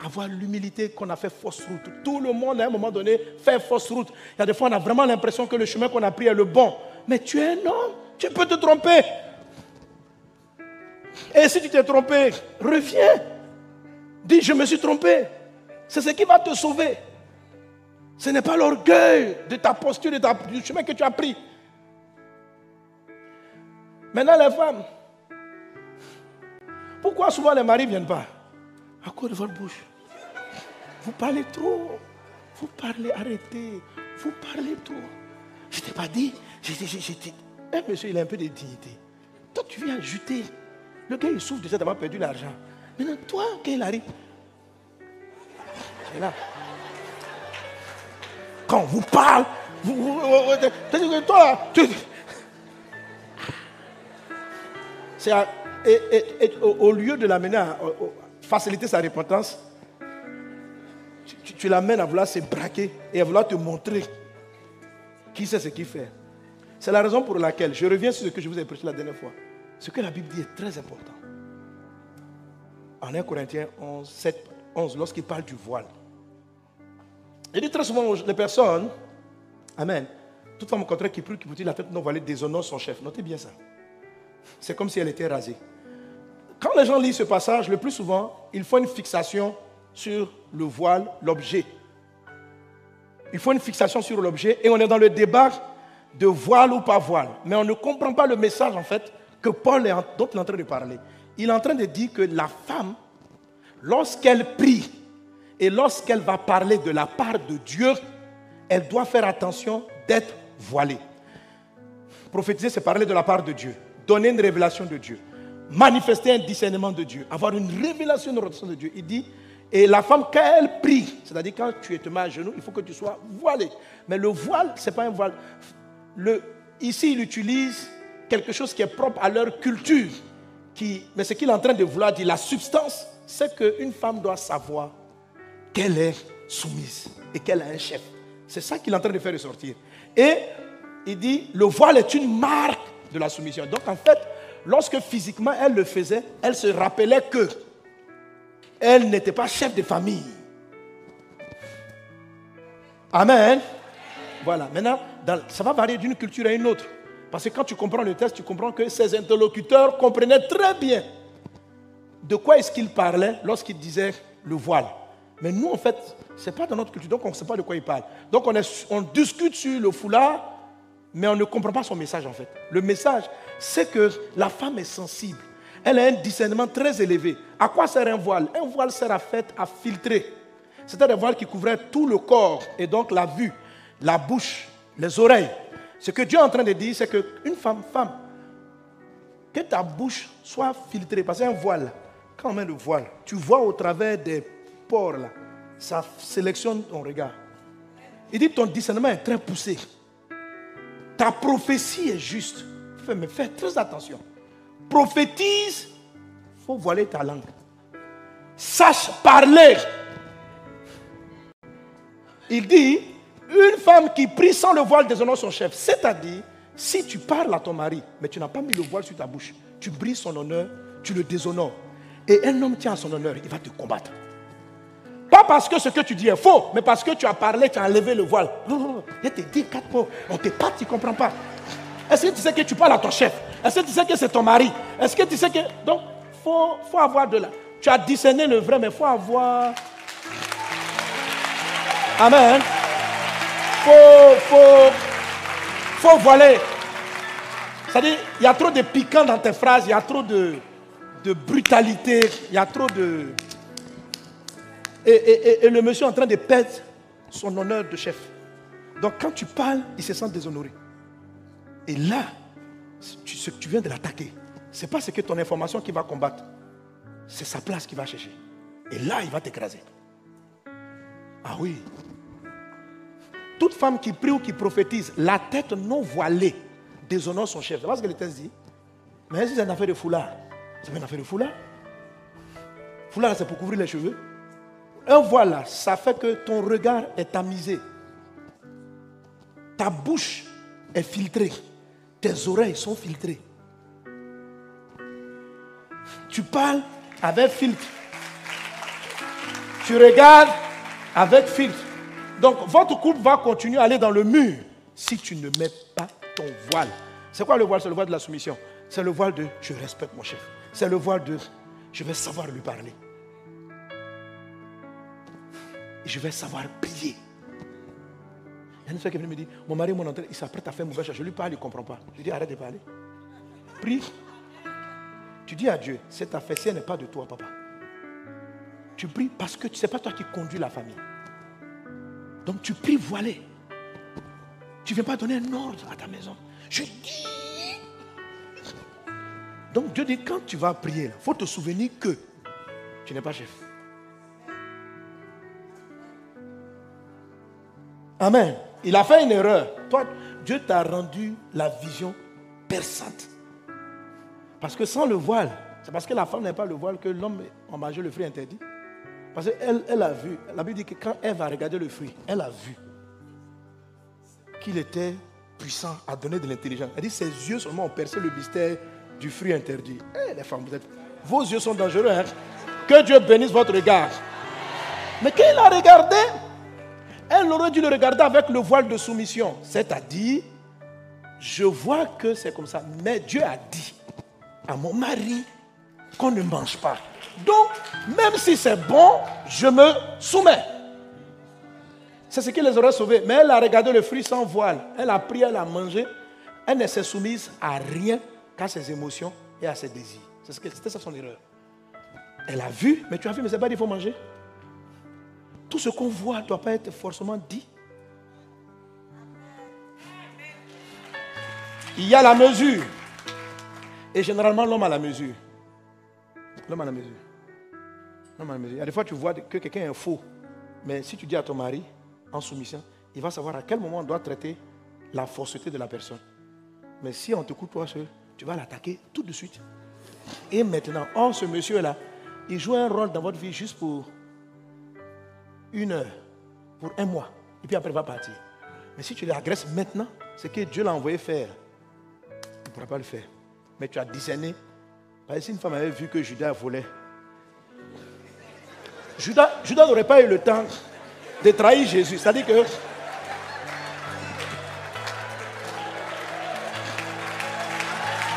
Avoir l'humilité qu'on a fait fausse route. Tout le monde, à un moment donné, fait fausse route. Il y a des fois, on a vraiment l'impression que le chemin qu'on a pris est le bon. Mais tu es un homme, tu peux te tromper. Et si tu t'es trompé, reviens. Dis, je me suis trompé. C'est ce qui va te sauver. Ce n'est pas l'orgueil de ta posture, du chemin que tu as pris. Maintenant, les femmes, pourquoi souvent les maris ne viennent pas? À cause de votre bouche. Vous parlez trop. Vous parlez, arrêtez. Vous parlez trop. Je t'ai pas dit. J'étais. Un monsieur, il a un peu de dignité. Toi, tu viens ajouter. Le gars, il souffre déjà d'avoir perdu l'argent. Maintenant, toi, quand il arrive, c'est là. Quand on vous parle, vous, toi, tu, c'est et, au, lieu de l'amener à, faciliter sa repentance, tu, l'amènes à vouloir se braquer et à vouloir te montrer qui sait ce qu'il fait. C'est la raison pour laquelle je reviens sur ce que je vous ai prêché la dernière fois. Ce que la Bible dit est très important. En 1 Corinthiens 11, 7, 11, lorsqu'il parle du voile. Il dit très souvent les personnes, Amen, toute femme au contraire qui prie, qui dit la tête non voilée déshonore son chef. Notez bien ça. C'est comme si elle était rasée. Quand les gens lisent ce passage, le plus souvent, ils font une fixation sur le voile, l'objet. Il faut une fixation sur l'objet et on est dans le débat de voile ou pas voile. Mais on ne comprend pas le message en fait que Paul est en, en train de parler. Il est en train de dire que la femme, lorsqu'elle prie et lorsqu'elle va parler de la part de Dieu, elle doit faire attention d'être voilée. Prophétiser, c'est parler de la part de Dieu donner une révélation de Dieu, manifester un discernement de Dieu, avoir une révélation de Dieu. Il dit, et la femme, quand elle prie, c'est-à-dire quand tu te mets à genoux, il faut que tu sois voilé. Mais le voile, ce n'est pas un voile. Le, ici, il utilise quelque chose qui est propre à leur culture. Mais ce qu'il est en train de vouloir dire, la substance, c'est qu'une femme doit savoir qu'elle est soumise et qu'elle a un chef. C'est ça qu'il est en train de faire ressortir. Et il dit, le voile est une marque de la soumission. Donc en fait, lorsque physiquement elle le faisait, elle se rappelait que elle n'était pas chef de famille. Amen. Voilà. Maintenant, ça va varier d'une culture à une autre. Parce que quand tu comprends le texte, tu comprends que ses interlocuteurs comprenaient très bien de quoi est-ce qu'il parlait lorsqu'il disait le voile. Mais nous, en fait, ce n'est pas dans notre culture, donc on ne sait pas de quoi il parle. Donc on, on discute sur le foulard, mais on ne comprend pas son message, en fait. Le message, c'est que la femme est sensible. Elle a un discernement très élevé. À quoi sert un voile? Un voile sert à, fait, à filtrer. C'était un voile qui couvrait tout le corps et donc la vue, la bouche, les oreilles. Ce que Dieu est en train de dire, c'est qu'une femme, femme, que ta bouche soit filtrée, parce qu'un voile, quand on met le voile, tu vois au travers des pores là, ça sélectionne ton regard. Il dit ton discernement est très poussé. Ta prophétie est juste. Mais fais très attention. Prophétise, il faut voiler ta langue. Sache parler. Il dit, une femme qui prie sans le voile déshonore son chef. C'est-à-dire, si tu parles à ton mari, mais tu n'as pas mis le voile sur ta bouche, tu brises son honneur, tu le déshonores. Et un homme tient à son honneur, il va te combattre. Pas parce que ce que tu dis est faux, mais parce que tu as parlé, tu as enlevé le voile. Il te dit quatre mots, on te parle, tu ne comprends pas. Est-ce que tu sais que tu parles à ton chef? Est-ce que tu sais que c'est ton mari? Est-ce que tu sais que... Donc, il faut, faut avoir de la... Tu as discerné le vrai, mais il faut avoir... Amen faut, faut, faut voiler. C'est-à-dire, il y a trop de piquant dans tes phrases, il y a trop de, de brutalité, il y a trop de... Et, le monsieur est en train de perdre son honneur de chef. Donc quand tu parles, il se sent déshonoré. Et là, tu, tu viens de l'attaquer. Ce n'est pas ce que ton information qui va combattre. C'est sa place qui va chercher. Et là, il va t'écraser. Ah oui, toute femme qui prie ou qui prophétise, la tête non voilée, déshonore son chef. C'est pas ce que le texte dit. Mais si c'est une affaire de foulard, c'est une affaire de foulard. Foulard, c'est pour couvrir les cheveux. Un voile, ça fait que ton regard est tamisé. Ta bouche est filtrée. Tes oreilles sont filtrées. Tu parles avec filtre. Tu regardes avec filtre. Donc votre couple va continuer à aller dans le mur si tu ne mets pas ton voile. C'est quoi le voile? C'est le voile de la soumission. C'est le voile de je respecte mon chef. C'est le voile de je vais savoir lui parler. Je vais savoir prier. Il une femme qui me dit Mon mari, mon entrée, il s'apprête à faire mauvais chose. Je lui parle, il ne comprend pas. Je lui dis Arrête de parler. Prie. Tu dis à Dieu Cette affaire, si n'est pas de toi, papa. Tu pries parce que ce n'est pas toi qui conduis la famille. Donc tu pries voilé. Tu ne viens pas donner un ordre à ta maison. Je dis. Donc Dieu dit, quand tu vas prier, il faut te souvenir que tu n'es pas chef. Amen. Il a fait une erreur. Toi, Dieu t'a rendu la vision perçante. Parce que sans le voile, c'est parce que la femme n'a pas le voile que l'homme en majeur le fruit interdit. Parce qu'elle elle a vu, la Bible dit que quand elle va regarder le fruit, elle a vu qu'il était puissant à donner de l'intelligence. Elle dit ses yeux seulement ont percé le mystère du fruit interdit. Eh, les femmes, vous êtes, vos yeux sont dangereux. Hein? Que Dieu bénisse votre regard. Mais quand elle a regardé, elle aurait dû le regarder avec le voile de soumission. C'est-à-dire, je vois que c'est comme ça. Mais Dieu a dit à mon mari qu'on ne mange pas. Donc, même si c'est bon, je me soumets. C'est ce qui les aurait sauvés. Mais elle a regardé le fruit sans voile. Elle a pris, elle a mangé. Elle ne s'est soumise à rien qu'à ses émotions et à ses désirs. C'était ça son erreur. Elle a vu, mais tu as vu, mais c'est pas dit qu'il faut manger. Tout ce qu'on voit ne doit pas être forcément dit. Il y a la mesure. Et généralement, l'homme a la mesure. L'homme a la mesure. Il y a des fois, tu vois que quelqu'un est faux. Mais si tu dis à ton mari, en soumission, il va savoir à quel moment on doit traiter la fausseté de la personne. Mais si on te coupe toi seul, tu vas l'attaquer tout de suite. Et maintenant, oh, ce monsieur-là, il joue un rôle dans votre vie juste pour une heure, pour un mois. Et puis après, il va partir. Mais si tu l'agresses maintenant, c'est que Dieu l'a envoyé faire. Il ne pourra pas le faire. Mais tu as discerné. Parce si une femme avait vu que Judas volait, Judas, Judas n'aurait pas eu le temps de trahir Jésus. C'est-à-dire que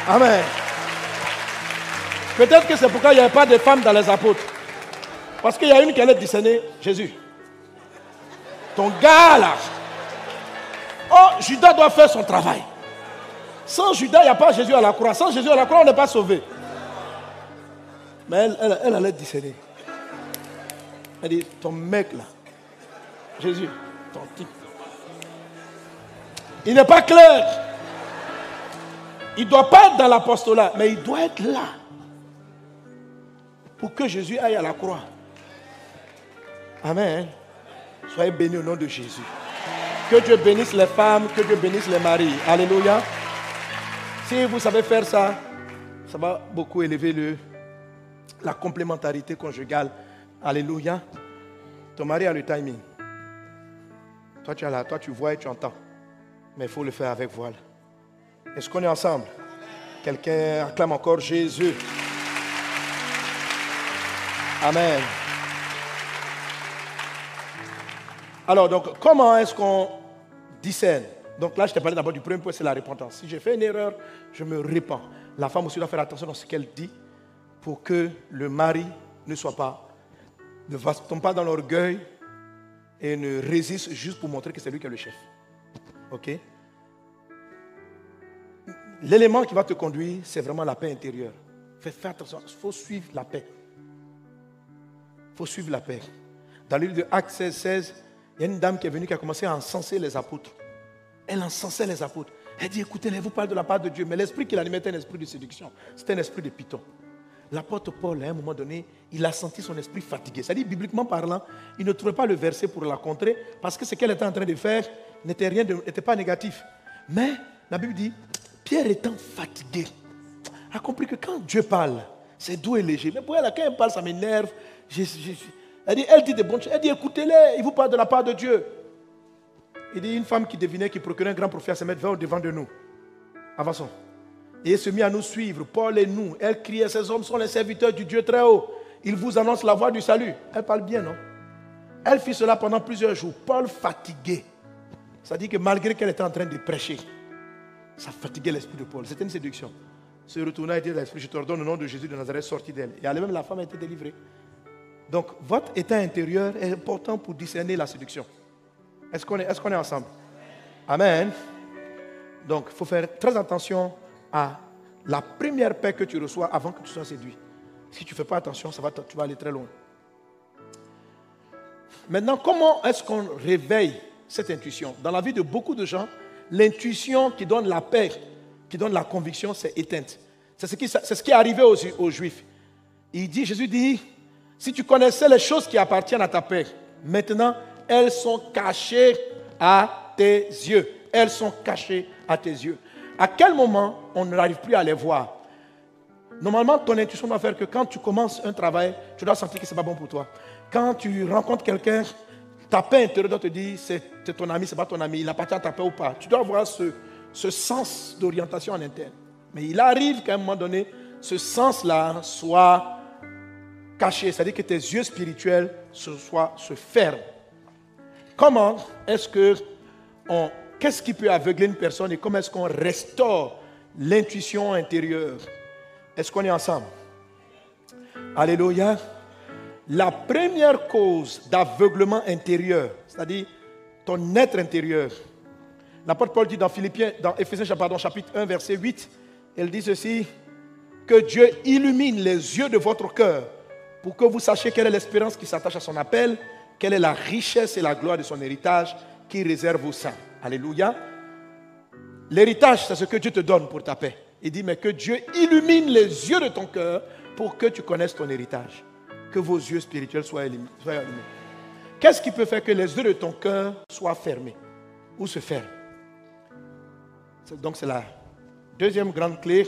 Amen. Peut-être que c'est pourquoi il n'y avait pas de femmes dans les apôtres. Parce qu'il y a une qui allait discerner Jésus. Ton gars là. Oh, Judas doit faire son travail. Sans Judas, il n'y a pas Jésus à la croix. Sans Jésus à la croix, on n'est pas sauvé. Mais elle, elle, allait discerner. Elle dit, ton mec là, Jésus, ton type. Il n'est pas clair. Il ne doit pas être dans l'apostolat, mais il doit être là. Pour que Jésus aille à la croix. Amen. Soyez bénis au nom de Jésus. Que Dieu bénisse les femmes, que Dieu bénisse les maris. Alléluia. Si vous savez faire ça, ça va beaucoup élever le, la complémentarité conjugale. Alléluia. Ton mari a le timing. Toi, tu es là, toi, tu vois et tu entends. Mais il faut le faire avec voile. Est-ce qu'on est ensemble? Quelqu'un acclame encore Jésus. Amen. Alors, donc, comment est-ce qu'on discerne? Donc là, je t'ai parlé d'abord du premier point, c'est la repentance. Si j'ai fait une erreur, je me répands. La femme aussi doit faire attention dans ce qu'elle dit pour que le mari ne soit pas, ne tombe pas dans l'orgueil et ne résiste juste pour montrer que c'est lui qui est le chef. OK? L'élément qui va te conduire, c'est vraiment la paix intérieure. Fais, attention, il faut suivre la paix. Il faut suivre la paix. Dans le livre de Actes 16, 16, il y a une dame qui est venue qui a commencé à encenser les apôtres. Elle encensait les apôtres. Elle dit, écoutez, elle vous parle de la part de Dieu. Mais l'esprit qui l'animait était un esprit de séduction. C'était un esprit de python. L'apôtre Paul, à un moment donné, il a senti son esprit fatigué. C'est-à-dire, bibliquement parlant, il ne trouvait pas le verset pour la contrer parce que ce qu'elle était en train de faire n'était rien, n'était pas négatif. Mais la Bible dit, Pierre étant fatigué, a compris que quand Dieu parle, c'est doux et léger. Mais pour elle, quand elle parle, ça m'énerve. Elle dit, elle dit des bonnes choses. Elle dit, écoutez-les, il vous parle de la part de Dieu. Il dit, une femme qui devinait, qui procurait un grand prophète à se mettre au devant de nous. Avançons. Et elle se mit à nous suivre, Paul et nous. Elle criait, ces hommes sont les serviteurs du Dieu très haut. Ils vous annoncent la voie du salut. Elle parle bien, non? Elle fit cela pendant plusieurs jours. Paul fatigué. Ça dit que malgré qu'elle était en train de prêcher, ça fatiguait l'esprit de Paul. C'était une séduction. Se retourna et dit l'esprit, je te le nom de Jésus de Nazareth sorti d'elle. Et elle même la femme a été délivrée. Donc, votre état intérieur est important pour discerner la séduction. Est-ce qu'on est, est, est, ensemble? Amen. Donc, il faut faire très attention à la première paix que tu reçois avant que tu sois séduit. Si tu ne fais pas attention, ça va, tu vas aller très loin. Maintenant, comment est-ce qu'on réveille cette intuition? Dans la vie de beaucoup de gens, l'intuition qui donne la paix, qui donne la conviction, c'est éteinte. C'est ce, qui, ce qui est arrivé aux, aux Juifs. Il dit, Jésus dit, si tu connaissais les choses qui appartiennent à ta paix, maintenant, elles sont cachées à tes yeux. Elles sont cachées à tes yeux. À quel moment on n'arrive plus à les voir? Normalement, ton intuition doit faire que quand tu commences un travail, tu dois sentir que ce n'est pas bon pour toi. Quand tu rencontres quelqu'un, ta paix intérieure doit te dire c'est ton ami, ce n'est pas ton ami, il appartient à ta paix ou pas. Tu dois avoir ce, ce sens d'orientation en interne. Mais il arrive qu'à un moment donné, ce sens-là soit caché, c'est-à-dire que tes yeux spirituels se, soient, se ferment. Comment est-ce que on, qu'est-ce qui peut aveugler une personne et comment est-ce qu'on restaure l'intuition intérieure? Est-ce qu'on est ensemble? Alléluia la première cause d'aveuglement intérieur, c'est-à-dire ton être intérieur. L'apôtre Paul dit dans Philippiens, dans chapitre 1, verset 8, elle dit ceci, que Dieu illumine les yeux de votre cœur pour que vous sachiez quelle est l'espérance qui s'attache à son appel, quelle est la richesse et la gloire de son héritage qui réserve aux saints. Alléluia. L'héritage, c'est ce que Dieu te donne pour ta paix. Il dit, mais que Dieu illumine les yeux de ton cœur pour que tu connaisses ton héritage que vos yeux spirituels soient allumés. Qu'est-ce qui peut faire que les yeux de ton cœur soient fermés ou se ferment? Donc c'est la deuxième grande clé.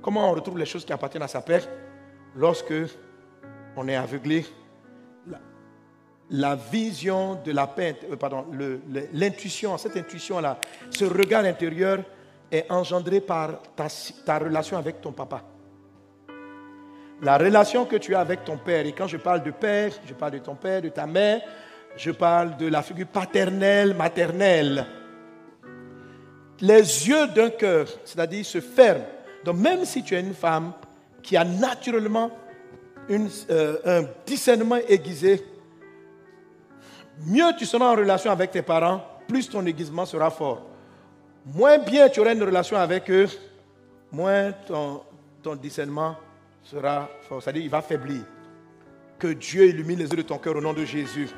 Comment on retrouve les choses qui appartiennent à sa paix lorsque on est aveuglé la vision de la paix, euh, pardon, l'intuition, cette intuition-là, ce regard intérieur est engendré par ta, ta relation avec ton papa. La relation que tu as avec ton père, et quand je parle de père, je parle de ton père, de ta mère, je parle de la figure paternelle, maternelle. Les yeux d'un cœur, c'est-à-dire se ferment. Donc même si tu es une femme qui a naturellement euh, un discernement aiguisé, mieux tu seras en relation avec tes parents, plus ton aiguisement sera fort. Moins bien tu auras une relation avec eux, moins ton, ton discernement sera fort. C'est-à-dire il va faiblir. Que Dieu illumine les yeux de ton cœur au nom de Jésus.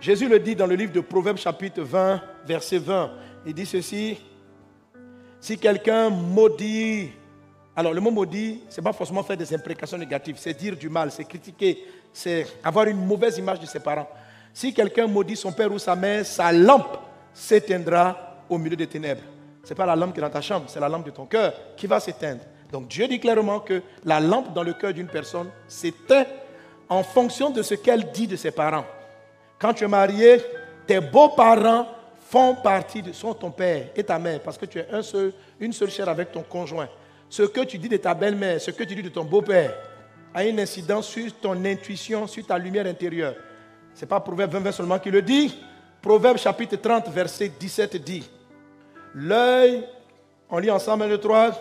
Jésus le dit dans le livre de Proverbes chapitre 20, verset 20. Il dit ceci, si quelqu'un maudit, alors le mot maudit, ce n'est pas forcément faire des imprécations négatives, c'est dire du mal, c'est critiquer, c'est avoir une mauvaise image de ses parents. Si quelqu'un maudit son père ou sa mère, sa lampe s'éteindra au milieu des ténèbres. Ce n'est pas la lampe qui est dans ta chambre, c'est la lampe de ton cœur qui va s'éteindre. Donc Dieu dit clairement que la lampe dans le cœur d'une personne s'éteint en fonction de ce qu'elle dit de ses parents. Quand tu es marié, tes beaux-parents font partie de sont ton père et ta mère parce que tu es un seul, une seule chair avec ton conjoint. Ce que tu dis de ta belle-mère, ce que tu dis de ton beau-père a une incidence sur ton intuition, sur ta lumière intérieure. Ce n'est pas Proverbe 20, seulement qui le dit. Proverbe chapitre 30, verset 17 dit L'œil, on lit ensemble le 3,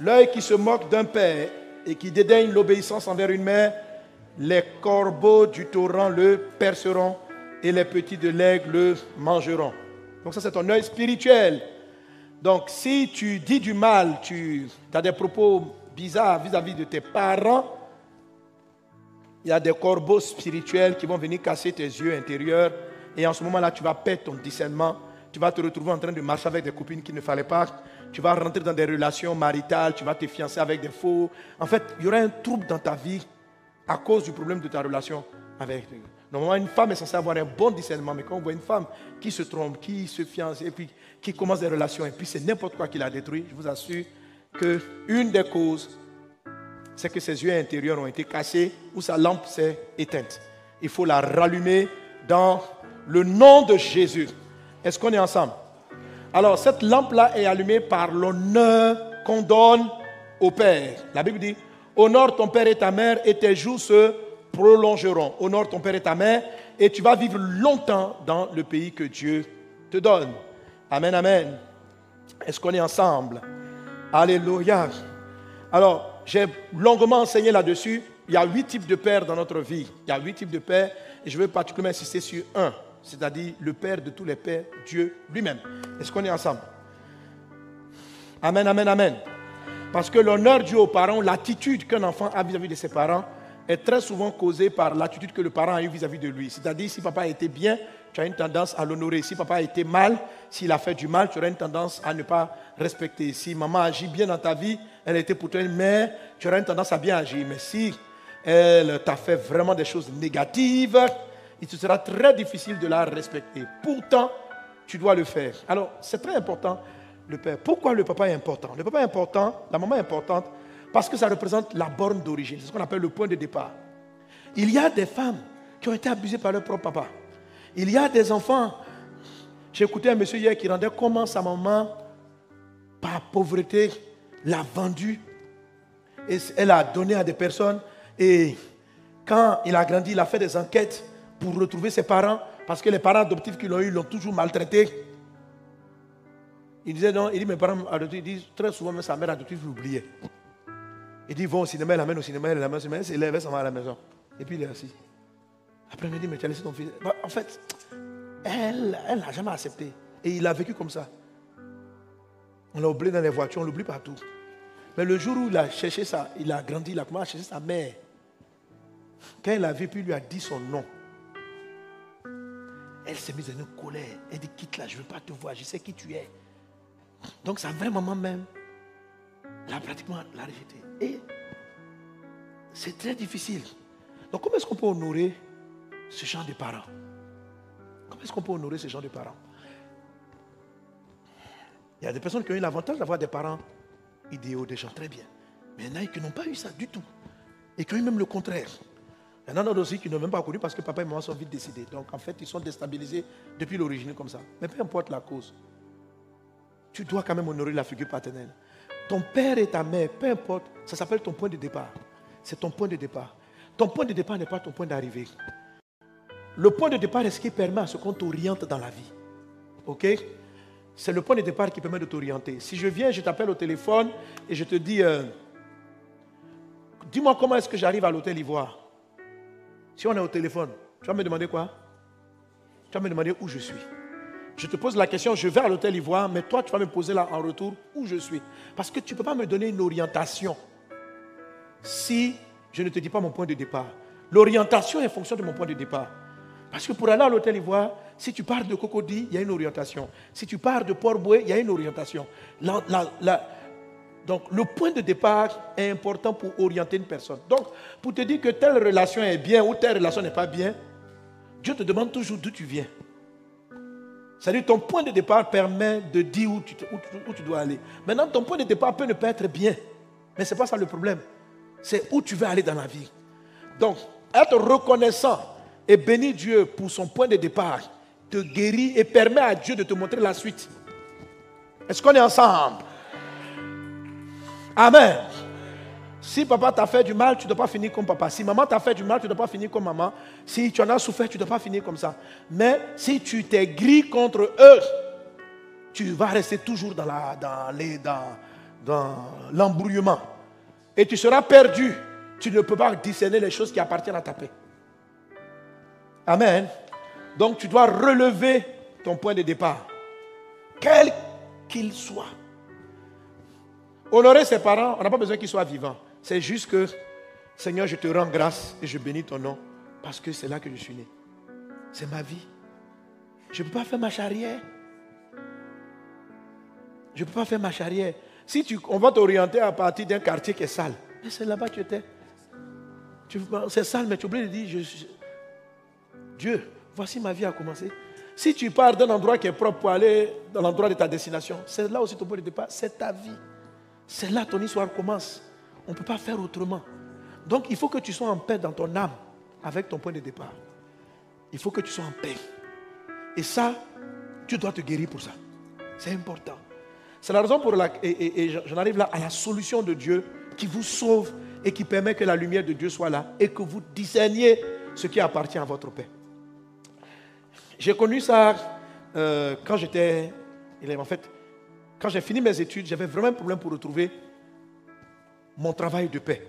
l'œil qui se moque d'un père et qui dédaigne l'obéissance envers une mère les corbeaux du torrent le perceront et les petits de l'aigle le mangeront. Donc ça, c'est ton œil spirituel. Donc si tu dis du mal, tu as des propos bizarres vis-à-vis de tes parents, il y a des corbeaux spirituels qui vont venir casser tes yeux intérieurs. Et en ce moment-là, tu vas perdre ton discernement. Tu vas te retrouver en train de marcher avec des copines qu'il ne fallait pas. Tu vas rentrer dans des relations maritales. Tu vas te fiancer avec des faux. En fait, il y aura un trouble dans ta vie à cause du problème de ta relation avec. Normalement, une femme est censée avoir un bon discernement, mais quand on voit une femme qui se trompe, qui se fiance, et puis qui commence des relations, et puis c'est n'importe quoi qui la détruit, je vous assure qu'une des causes, c'est que ses yeux intérieurs ont été cassés ou sa lampe s'est éteinte. Il faut la rallumer dans le nom de Jésus. Est-ce qu'on est ensemble? Alors, cette lampe-là est allumée par l'honneur qu'on donne au Père. La Bible dit, Honore ton père et ta mère et tes jours se prolongeront. Honore ton père et ta mère et tu vas vivre longtemps dans le pays que Dieu te donne. Amen, amen. Est-ce qu'on est ensemble? Alléluia. Alors, j'ai longuement enseigné là-dessus. Il y a huit types de pères dans notre vie. Il y a huit types de pères et je veux particulièrement insister sur un, c'est-à-dire le père de tous les pères, Dieu lui-même. Est-ce qu'on est ensemble? Amen, amen, amen. Parce que l'honneur dû aux parents, l'attitude qu'un enfant a vis-à-vis de ses parents, est très souvent causée par l'attitude que le parent a eue vis-à-vis de lui. C'est-à-dire, si papa était bien, tu as une tendance à l'honorer. Si papa a été mal, s'il a fait du mal, tu auras une tendance à ne pas respecter. Si maman agit bien dans ta vie, elle était pour toi une mère, tu auras une tendance à bien agir. Mais si elle t'a fait vraiment des choses négatives, il te sera très difficile de la respecter. Pourtant, tu dois le faire. Alors, c'est très important le père. Pourquoi le papa est important? Le papa est important, la maman est importante, parce que ça représente la borne d'origine. C'est ce qu'on appelle le point de départ. Il y a des femmes qui ont été abusées par leur propre papa. Il y a des enfants. J'ai écouté un monsieur hier qui rendait comment sa maman, par pauvreté, l'a vendu. Et elle a donné à des personnes. Et quand il a grandi, il a fait des enquêtes pour retrouver ses parents. Parce que les parents adoptifs qu'il a eu l'ont toujours maltraité. Il disait non, il dit mes parents adoptifs, disent très souvent même sa mère adoptive l'oubliait. Il dit vont au cinéma, il l'amène au cinéma, il l'amène au cinéma, il s'élève, elle s'en va à la maison. Et puis il est assis. Après il me dit, mais tu as laissé ton fils. Bah, en fait, elle, elle n'a jamais accepté. Et il a vécu comme ça. On l'a oublié dans les voitures, on l'oublie partout. Mais le jour où il a cherché ça, il a grandi, il a commencé à chercher sa mère. Quand il a vu, puis il lui a dit son nom. Elle s'est mise en une colère. Elle dit, quitte là, je ne veux pas te voir, je sais qui tu es. Donc sa vraie maman même l'a pratiquement la. Et c'est très difficile. Donc comment est-ce qu'on peut honorer ce genre de parents Comment est-ce qu'on peut honorer ce genre de parents? Il y a des personnes qui ont eu l'avantage d'avoir des parents idéaux, des gens très bien. Mais il y en a qui n'ont pas eu ça du tout. Et qui ont eu même le contraire. Il y en a d'autres aussi qui n'ont même pas connu parce que papa et maman sont vite décidés. Donc en fait, ils sont déstabilisés depuis l'origine comme ça. Mais peu importe la cause, tu dois quand même honorer la figure paternelle. Ton père et ta mère, peu importe, ça s'appelle ton point de départ. C'est ton point de départ. Ton point de départ n'est pas ton point d'arrivée. Le point de départ est ce qui permet à ce qu'on t'oriente dans la vie. OK? C'est le point de départ qui permet de t'orienter. Si je viens, je t'appelle au téléphone et je te dis, euh, dis-moi comment est-ce que j'arrive à l'hôtel Ivoire. Si on est au téléphone, tu vas me demander quoi? Tu vas me demander où je suis. Je te pose la question, je vais à l'hôtel Ivoire, mais toi, tu vas me poser là en retour où je suis? Parce que tu ne peux pas me donner une orientation si je ne te dis pas mon point de départ. L'orientation est fonction de mon point de départ. Parce que pour aller à l'hôtel Ivoire, si tu pars de Cocody, il y a une orientation. Si tu pars de Port-Boué, il y a une orientation. Donc le point de départ est important pour orienter une personne. Donc pour te dire que telle relation est bien ou telle relation n'est pas bien, Dieu te demande toujours d'où tu viens. C'est-à-dire ton point de départ permet de dire où tu, dois aller. Maintenant, ton point de départ peut ne pas être bien. Mais ce n'est pas ça le problème. C'est où tu veux aller dans la vie. Donc, être reconnaissant et bénir Dieu pour son point de départ te guérit et permet à Dieu de te montrer la suite. Est-ce qu'on est ensemble? Amen. Si papa t'a fait du mal, tu ne dois pas finir comme papa. Si maman t'a fait du mal, tu ne dois pas finir comme maman. Si tu en as souffert, tu ne dois pas finir comme ça. Mais si tu t'es gris contre eux, tu vas rester toujours dans, la, dans, les, dans, dans l'embrouillement. Et tu seras perdu. Tu ne peux pas discerner les choses qui appartiennent à ta paix. Amen. Donc tu dois relever ton point de départ. Quel qu'il soit. Honorer ses parents, on n'a pas besoin qu'ils soient vivants. C'est juste que, Seigneur, je te rends grâce et je bénis ton nom parce que c'est là que je suis né. C'est ma vie. Je ne peux pas faire ma charrière. Je ne peux pas faire ma charrière. Si tu, on va t'orienter à partir d'un quartier qui est sale, mais c'est là-bas que tu étais. C'est sale, mais tu oublies de dire, Dieu, voici ma vie a commencé. Si tu pars d'un endroit qui est propre pour aller dans l'endroit de ta destination, c'est là aussi ton point de départ, c'est ta vie. C'est là ton histoire commence. On ne peut pas faire autrement. Donc il faut que tu sois en paix dans ton âme avec ton point de départ. Il faut que tu sois en paix. Et ça, tu dois te guérir pour ça. C'est important. C'est la raison pour laquelle, et, j'en arrive là à la solution de Dieu qui vous sauve et qui permet que la lumière de Dieu soit là et que vous discerniez ce qui appartient à votre paix. J'ai connu ça euh, quand j'étais, en fait, quand j'ai fini mes études, j'avais vraiment un problème pour retrouver mon travail de paix.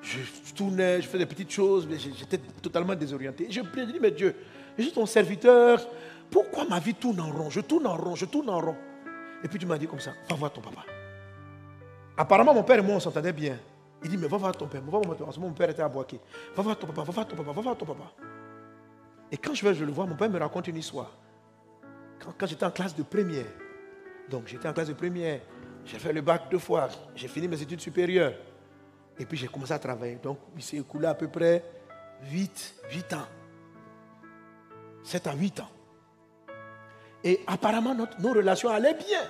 Je tournais, je faisais des petites choses, mais j'étais totalement désorienté. Je me dit, mais Dieu, je suis ton serviteur. Pourquoi ma vie tourne en rond? Je tourne en rond, je tourne en rond. Et puis tu m'as dit comme ça, va voir ton papa. Apparemment, mon père et moi, on s'entendait bien. Il dit, mais va voir ton père. Va voir ton En ce moment, mon père était à Boaké. Va voir ton papa, va voir ton papa, va voir ton papa. Et quand je vais, je le vois, mon père me raconte une histoire quand, j'étais en classe de première, donc j'étais en classe de première, j'ai fait le bac deux fois, j'ai fini mes études supérieures. Et puis j'ai commencé à travailler. Donc il s'est écoulé à peu près 8, 8 ans. 7 à 8 ans. Et apparemment, nos relations allaient bien.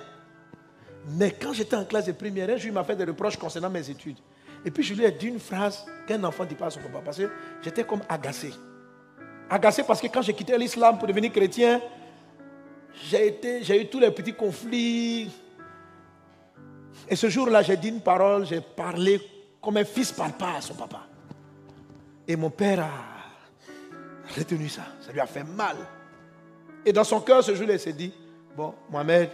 Mais quand j'étais en classe de première, je m'a fait des reproches concernant mes études. Et puis je lui ai dit une phrase qu'un enfant ne dit pas à son papa. Parce que j'étais comme agacé. Agacé parce que quand j'ai quitté l'islam pour devenir chrétien, j'ai eu tous les petits conflits. Et ce jour-là, j'ai dit une parole, j'ai parlé comme un fils parle pas à son papa. Et mon père a retenu ça. Ça lui a fait mal. Et dans son cœur, ce jour-là, il s'est dit, bon, Mohamed,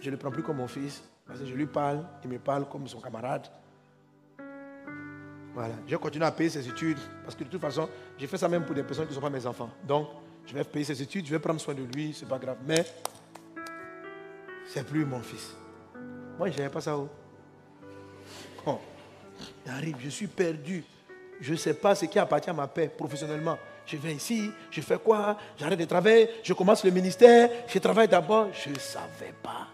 je ne le prends plus comme mon fils. Parce que je lui parle, il me parle comme son camarade. Voilà. Je continue à payer ses études. Parce que de toute façon, j'ai fait ça même pour des personnes qui ne sont pas mes enfants. Donc, je vais payer ses études, je vais prendre soin de lui, c'est pas grave. Mais c'est plus mon fils. Moi, je n'avais pas ça. Où. Oh. J'arrive, je suis perdu. Je ne sais pas ce qui appartient à ma paix professionnellement. Je viens ici, je fais quoi? J'arrête de travailler, je commence le ministère, je travaille d'abord. Je ne savais pas.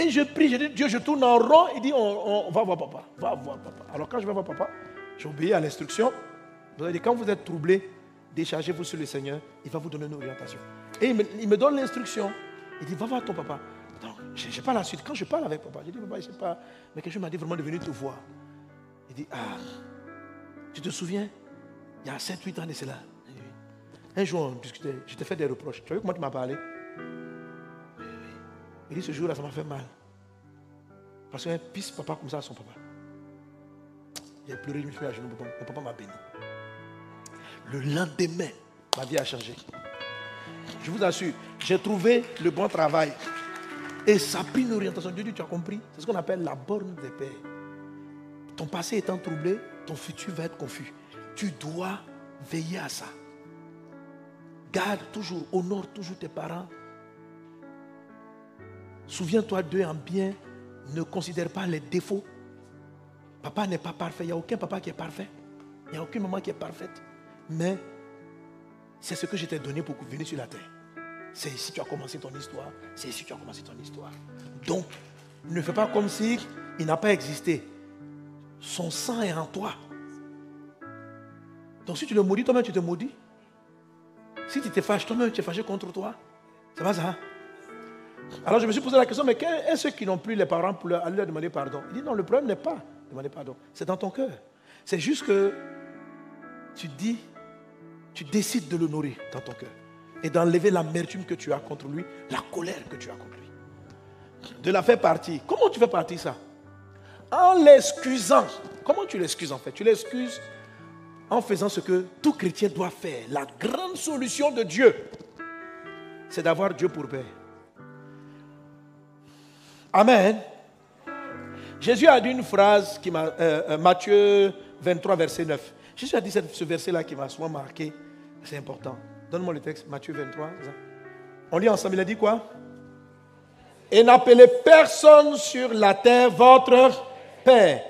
Et je prie, je dis, Dieu, je tourne en rond. Il dit, on, va voir papa. Va voir papa. Alors quand je vais voir papa, j'obéis à l'instruction. Vous dit, quand vous êtes troublé, déchargez-vous sur le Seigneur, il va vous donner une orientation. Et il me, donne l'instruction. Il dit, va voir ton papa. Donc, je n'ai pas la suite. Quand je parle avec papa, je dis, papa, je ne sais pas. Mais quelque chose m'a dit vraiment de venir te voir. Il dit, ah, tu te souviens, il y a 7-8 ans de cela. Un jour, je t'ai fait des reproches. Tu as vu comment tu m'as parlé? Il dit, ce jour-là, ça m'a fait mal. Parce qu'un pisse papa comme ça à son papa. Il a pleuré, je me suis à genoux, mon papa m'a béni. Le lendemain, ma vie a changé. Je vous assure, j'ai trouvé le bon travail. Et ça pris une orientation. Dieu dit, tu as compris C'est ce qu'on appelle la borne des pères. Ton passé étant troublé, ton futur va être confus. Tu dois veiller à ça. Garde toujours, honore toujours tes parents. Souviens-toi d'eux en bien. Ne considère pas les défauts. Papa n'est pas parfait. Il n'y a aucun papa qui est parfait. Il n'y a aucune maman qui est parfaite. Mais c'est ce que je t'ai donné pour venir sur la terre. C'est ici que tu as commencé ton histoire. C'est ici que tu as commencé ton histoire. Donc, ne fais pas comme si il n'a pas existé. Son sang est en toi. Donc si tu le maudis, toi-même tu te maudis. Si tu te fâches, toi-même tu es fâché contre toi. C'est pas ça. Alors je me suis posé la question, mais est ceux qui n'ont plus les parents pour aller leur demander pardon? Il dit non, le problème n'est pas demander pardon. C'est dans ton cœur. C'est juste que tu dis, tu décides de l'honorer dans ton cœur et d'enlever l'amertume que tu as contre lui, la colère que tu as contre lui. De la faire partir. Comment tu fais partir ça? En l'excusant. Comment tu l'excuses en fait? Tu l'excuses en faisant ce que tout chrétien doit faire. La grande solution de Dieu, c'est d'avoir Dieu pour père. Amen. Jésus a dit une phrase qui m'a. Euh, euh, Matthieu 23, verset 9. Jésus a dit ce verset-là qui m'a souvent marqué. C'est important. Donne-moi le texte, Matthieu 23. On lit ensemble, il a dit quoi? Et n'appelez personne sur la terre votre Père,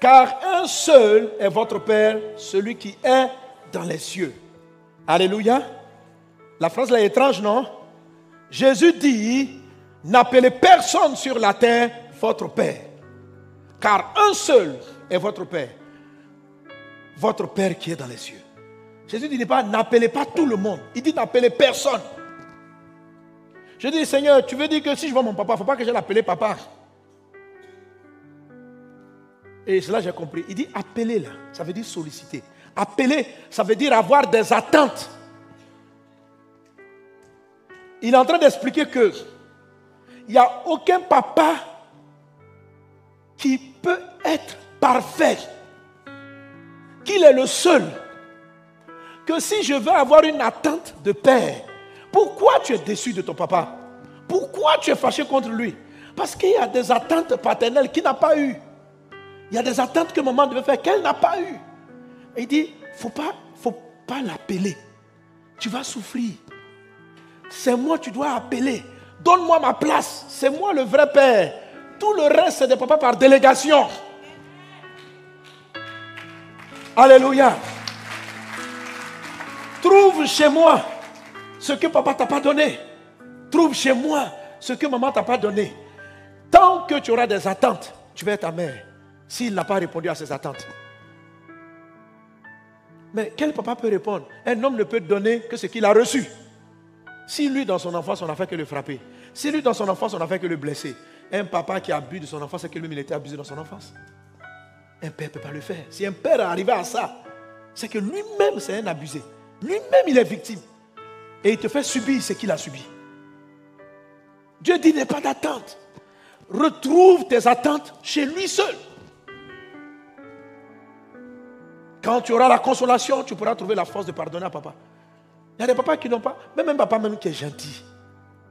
car un seul est votre Père, celui qui est dans les cieux. Alléluia. La phrase là est étrange, non? Jésus dit, n'appelez personne sur la terre votre Père, car un seul est votre Père, votre Père qui est dans les cieux. Jésus dit pas n'appelez pas tout le monde. Il dit n'appelez personne. Je dis Seigneur, tu veux dire que si je vois mon papa, il ne faut pas que je l'appelle papa. Et cela j'ai compris. Il dit appeler là, ça veut dire solliciter. Appeler, ça veut dire avoir des attentes. Il est en train d'expliquer que il n'y a aucun papa qui peut être parfait. Qu'il est le seul que si je veux avoir une attente de père, pourquoi tu es déçu de ton papa? Pourquoi tu es fâché contre lui? Parce qu'il y a des attentes paternelles qu'il n'a pas eues. Il y a des attentes que maman devait faire qu'elle n'a pas eues. il dit, faut pas, faut pas l'appeler. Tu vas souffrir. C'est moi tu dois appeler. Donne-moi ma place. C'est moi le vrai père. Tout le reste, c'est des papas par délégation. Alléluia. Trouve chez moi ce que papa t'a pas donné. Trouve chez moi ce que maman t'a pas donné. Tant que tu auras des attentes, tu vas être ta mère. S'il n'a pas répondu à ses attentes. Mais quel papa peut répondre? Un homme ne peut donner que ce qu'il a reçu. Si lui, dans son enfance, on n'a fait que le frapper. Si lui, dans son enfance, on n'a fait que le blesser. Un papa qui abuse de son enfance, c'est que lui, il était abusé dans son enfance. Un père ne peut pas le faire. Si un père est arrivé à ça, c'est que lui-même, c'est un abusé. Lui-même, il est victime. Et il te fait subir ce qu'il a subi. Dieu dit, n'est pas d'attente. Retrouve tes attentes chez lui seul. Quand tu auras la consolation, tu pourras trouver la force de pardonner à papa. Il y a des papas qui n'ont pas, même un papa même qui est gentil.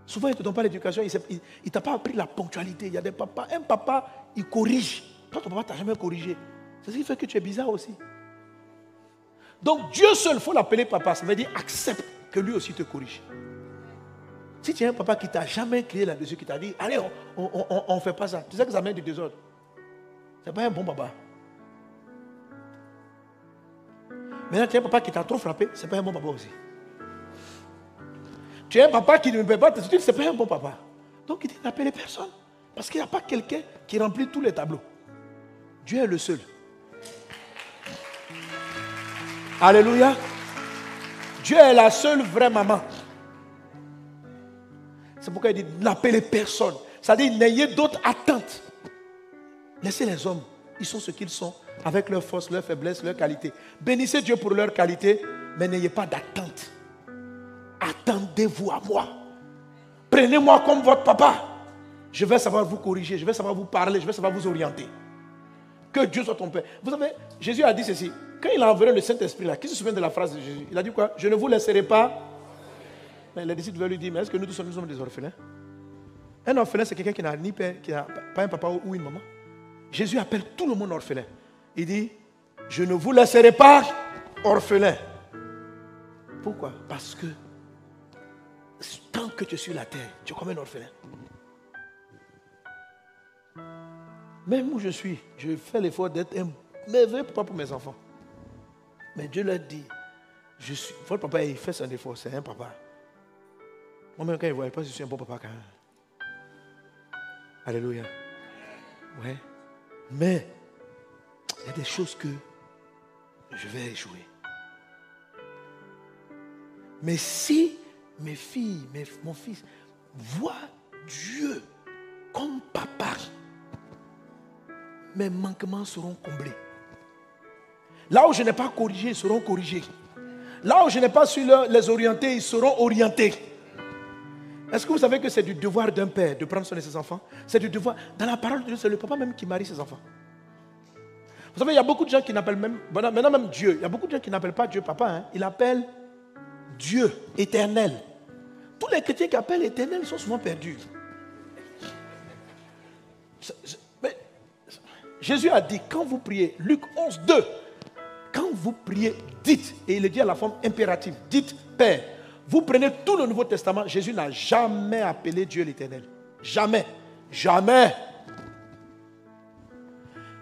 Souvent, il ne te donne pas l'éducation, il ne t'a pas appris la ponctualité. Il y a des papas, un papa, il corrige. Toi, ton papa t'a jamais corrigé. C'est ce qui fait que tu es bizarre aussi. Donc Dieu seul, il faut l'appeler papa. Ça veut dire accepte que lui aussi te corrige. Si tu as un papa qui t'a jamais crié là-dessus, qui t'a dit, allez, on ne fait pas ça. Tu sais que ça met du désordre. Ce n'est pas un bon papa. Maintenant, tu as un papa qui t'a trop frappé, ce n'est pas un bon papa aussi. Tu un papa qui ne peut pas te ce pas un bon papa. Donc il dit, n'appelez personne. Parce qu'il n'y a pas quelqu'un qui remplit tous les tableaux. Dieu est le seul. Alléluia. Dieu est la seule vraie maman. C'est pourquoi il dit n'appelez personne. Ça dit n'ayez d'autres attentes. Laissez les hommes. Ils sont ce qu'ils sont. avec leurs forces, leurs faiblesses, leurs qualités. Bénissez Dieu pour leurs qualités, mais n'ayez pas d'attente. Attendez-vous à moi. Prenez-moi comme votre papa. Je vais savoir vous corriger, je vais savoir vous parler, je vais savoir vous orienter. Que Dieu soit ton Père. Vous savez, Jésus a dit ceci. Quand il a envoyé le Saint-Esprit qui se souvient de la phrase de Jésus? Il a dit quoi? Je ne vous laisserai pas. Mais les disciples veulent lui dire, mais est-ce que nous tous sommes des orphelins? Un orphelin, c'est quelqu'un qui n'a ni père, qui n'a pas un papa ou une maman. Jésus appelle tout le monde orphelin. Il dit, je ne vous laisserai pas orphelin. Pourquoi? Parce que tant que tu es sur la terre, tu es comme un orphelin. Même où je suis, je fais l'effort d'être un merveilleux papa pour mes enfants. Mais Dieu leur dit, je suis, votre papa, il fait son effort, c'est un papa. Moi-même, quand il voit, il pense que je suis un bon papa quand même. Alléluia. Ouais. Mais, il y a des choses que je vais échouer. Mais si mes filles, mon fils voient Dieu comme papa, mes manquements seront comblés. Là où je n'ai pas corrigé, ils seront corrigés. Là où je n'ai pas su les orienter, ils seront orientés. Est-ce que vous savez que c'est du devoir d'un père de prendre soin de ses enfants? C'est du devoir. Dans la parole de Dieu, c'est le papa même qui marie ses enfants. Vous savez, il y a beaucoup de gens qui n'appellent même, maintenant même Dieu, il y a beaucoup de gens qui n'appellent pas Dieu papa, hein. ils l'appellent Dieu éternel. Tous les chrétiens qui appellent éternel sont souvent perdus. Jésus a dit, quand vous priez, Luc 11, 2, quand vous priez, dites, et il le dit à la forme impérative, dites Père. Vous prenez tout le Nouveau Testament, Jésus n'a jamais appelé Dieu l'éternel. Jamais. Jamais.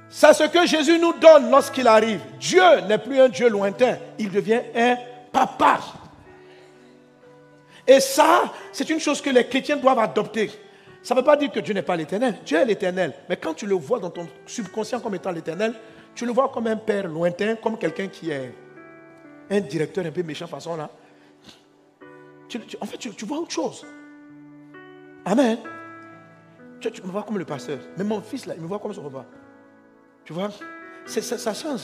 C'est ce que Jésus nous donne lorsqu'il arrive. Dieu n'est plus un Dieu lointain, il devient un papa. Et ça, c'est une chose que les chrétiens doivent adopter. Ça ne veut pas dire que Dieu n'est pas l'éternel. Dieu est l'éternel. Mais quand tu le vois dans ton subconscient comme étant l'éternel, tu le vois comme un père lointain, comme quelqu'un qui est un directeur un peu méchant façon là. en fait, tu, vois autre chose. Amen. Tu, me vois comme le pasteur. Mais mon fils là, il me voit comme son papa. Tu vois? Ça change.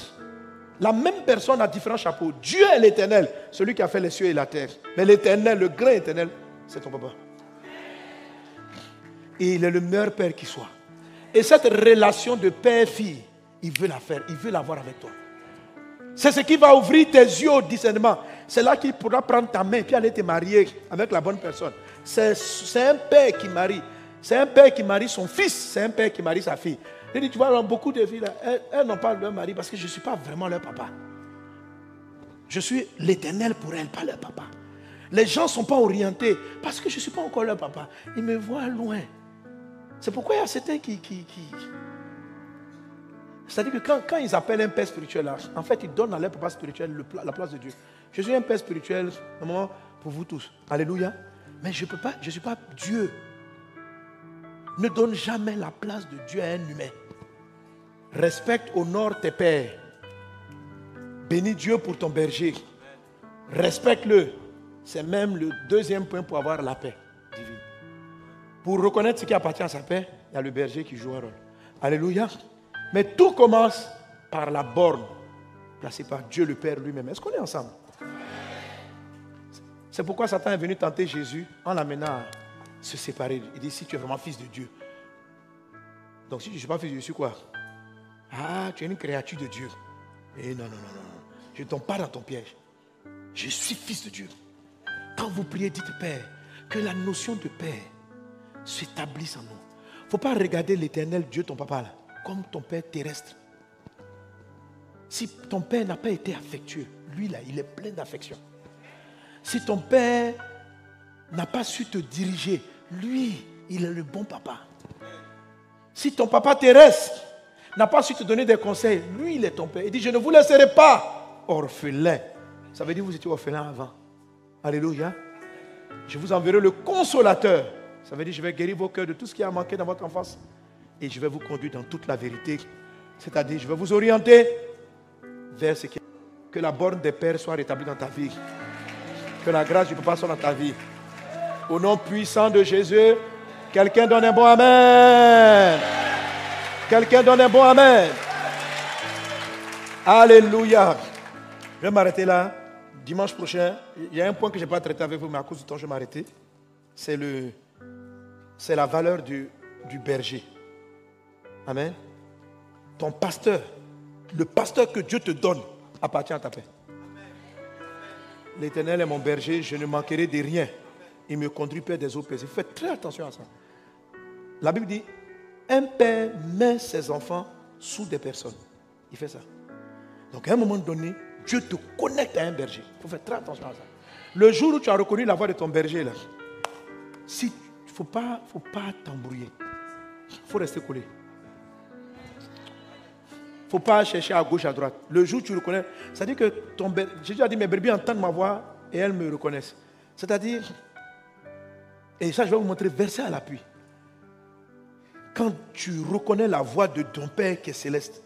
La même personne a différents chapeaux. Dieu est l'éternel, celui qui a fait les cieux et la terre. Mais l'éternel, le grand éternel, c'est ton papa. Et il est le meilleur père qui soit. Et cette relation de père-fille, il veut la faire, il veut l'avoir avec toi. C'est ce qui va ouvrir tes yeux au discernement. C'est là qu'il pourra prendre ta main et aller te marier avec la bonne personne. C'est un père qui marie. C'est un père qui marie son fils. C'est un père qui marie sa fille. Il dit, tu vois, dans beaucoup de filles, elles, n'ont pas leur mari parce que je ne suis pas vraiment leur papa. Je suis l'éternel pour elles, pas leur papa. Les gens ne sont pas orientés parce que je ne suis pas encore leur papa. Ils me voient loin. C'est pourquoi il y a certains qui... qui, C'est-à-dire que quand, ils appellent un père spirituel, en fait, ils donnent à leur papa spirituel la place de Dieu. Je suis un père spirituel, moment pour vous tous. Alléluia. Mais je ne peux pas, je ne suis pas Dieu. Ne donne jamais la place de Dieu à un humain. Respecte, honore tes pères. Bénis Dieu pour ton berger. Respecte-le. C'est même le deuxième point pour avoir la paix divine. Pour reconnaître ce qui appartient à sa paix, il y a le berger qui joue un rôle. Alléluia. Mais tout commence par la borne placée par Dieu le Père lui-même. Est-ce qu'on est ensemble? C'est pourquoi Satan est venu tenter Jésus en l'amenant à se séparer. Il dit, si tu es vraiment fils de Dieu. Donc si je ne suis pas fils de Dieu, je suis quoi? Ah, tu es une créature de Dieu. Et eh, non, non, non, non. Je ne tombe pas dans ton piège. Je suis fils de Dieu. Quand vous priez, dites Père, que la notion de Père s'établisse en nous. Il ne faut pas regarder l'éternel Dieu, ton papa, comme ton Père terrestre. Si ton Père n'a pas été affectueux, lui, là, il est plein d'affection. Si ton Père n'a pas su te diriger, lui, il est le bon papa. Si ton papa terrestre n'a pas su te donner des conseils, lui, il est ton père. Il dit, je ne vous laisserai pas orphelin. Ça veut dire que vous étiez orphelin avant. Alléluia. Je vous enverrai le consolateur. Ça veut dire que je vais guérir vos cœurs de tout ce qui a manqué dans votre enfance. Et je vais vous conduire dans toute la vérité. C'est-à-dire, je vais vous orienter vers ce qui... Que la borne des pères soit rétablie dans ta vie. Que la grâce du papa soit dans ta vie. Au nom puissant de Jésus, quelqu'un donne un bon Amen. Quelqu'un donne un bon Amen. Alléluia. Je vais m'arrêter là. Dimanche prochain, il y a un point que je n'ai pas traité avec vous, mais à cause du temps, je vais m'arrêter. C'est, le, c'est la valeur du, du berger. Amen. Ton pasteur, le pasteur que Dieu te donne, appartient à ta paix. L'Éternel est mon berger, je ne manquerai de rien. Il me conduit près des eaux paisibles. Faites très attention à ça. La Bible dit, un père met ses enfants sous des personnes. Il fait ça. Donc à un moment donné, Dieu te connecte à un berger. Il faut faire très attention à ça. Le jour où tu as reconnu la voix de ton berger, là, il ne faut pas, faut pas t'embrouiller. Il faut rester collé. Il ne faut pas chercher à gauche, à droite. Le jour où tu reconnais, c'est-à-dire que ton berger, Jésus a dit, mes brebis entendent ma voix et elles me reconnaissent. C'est-à-dire, et ça je vais vous montrer verset à l'appui. Quand tu reconnais la voix de ton Père qui est céleste,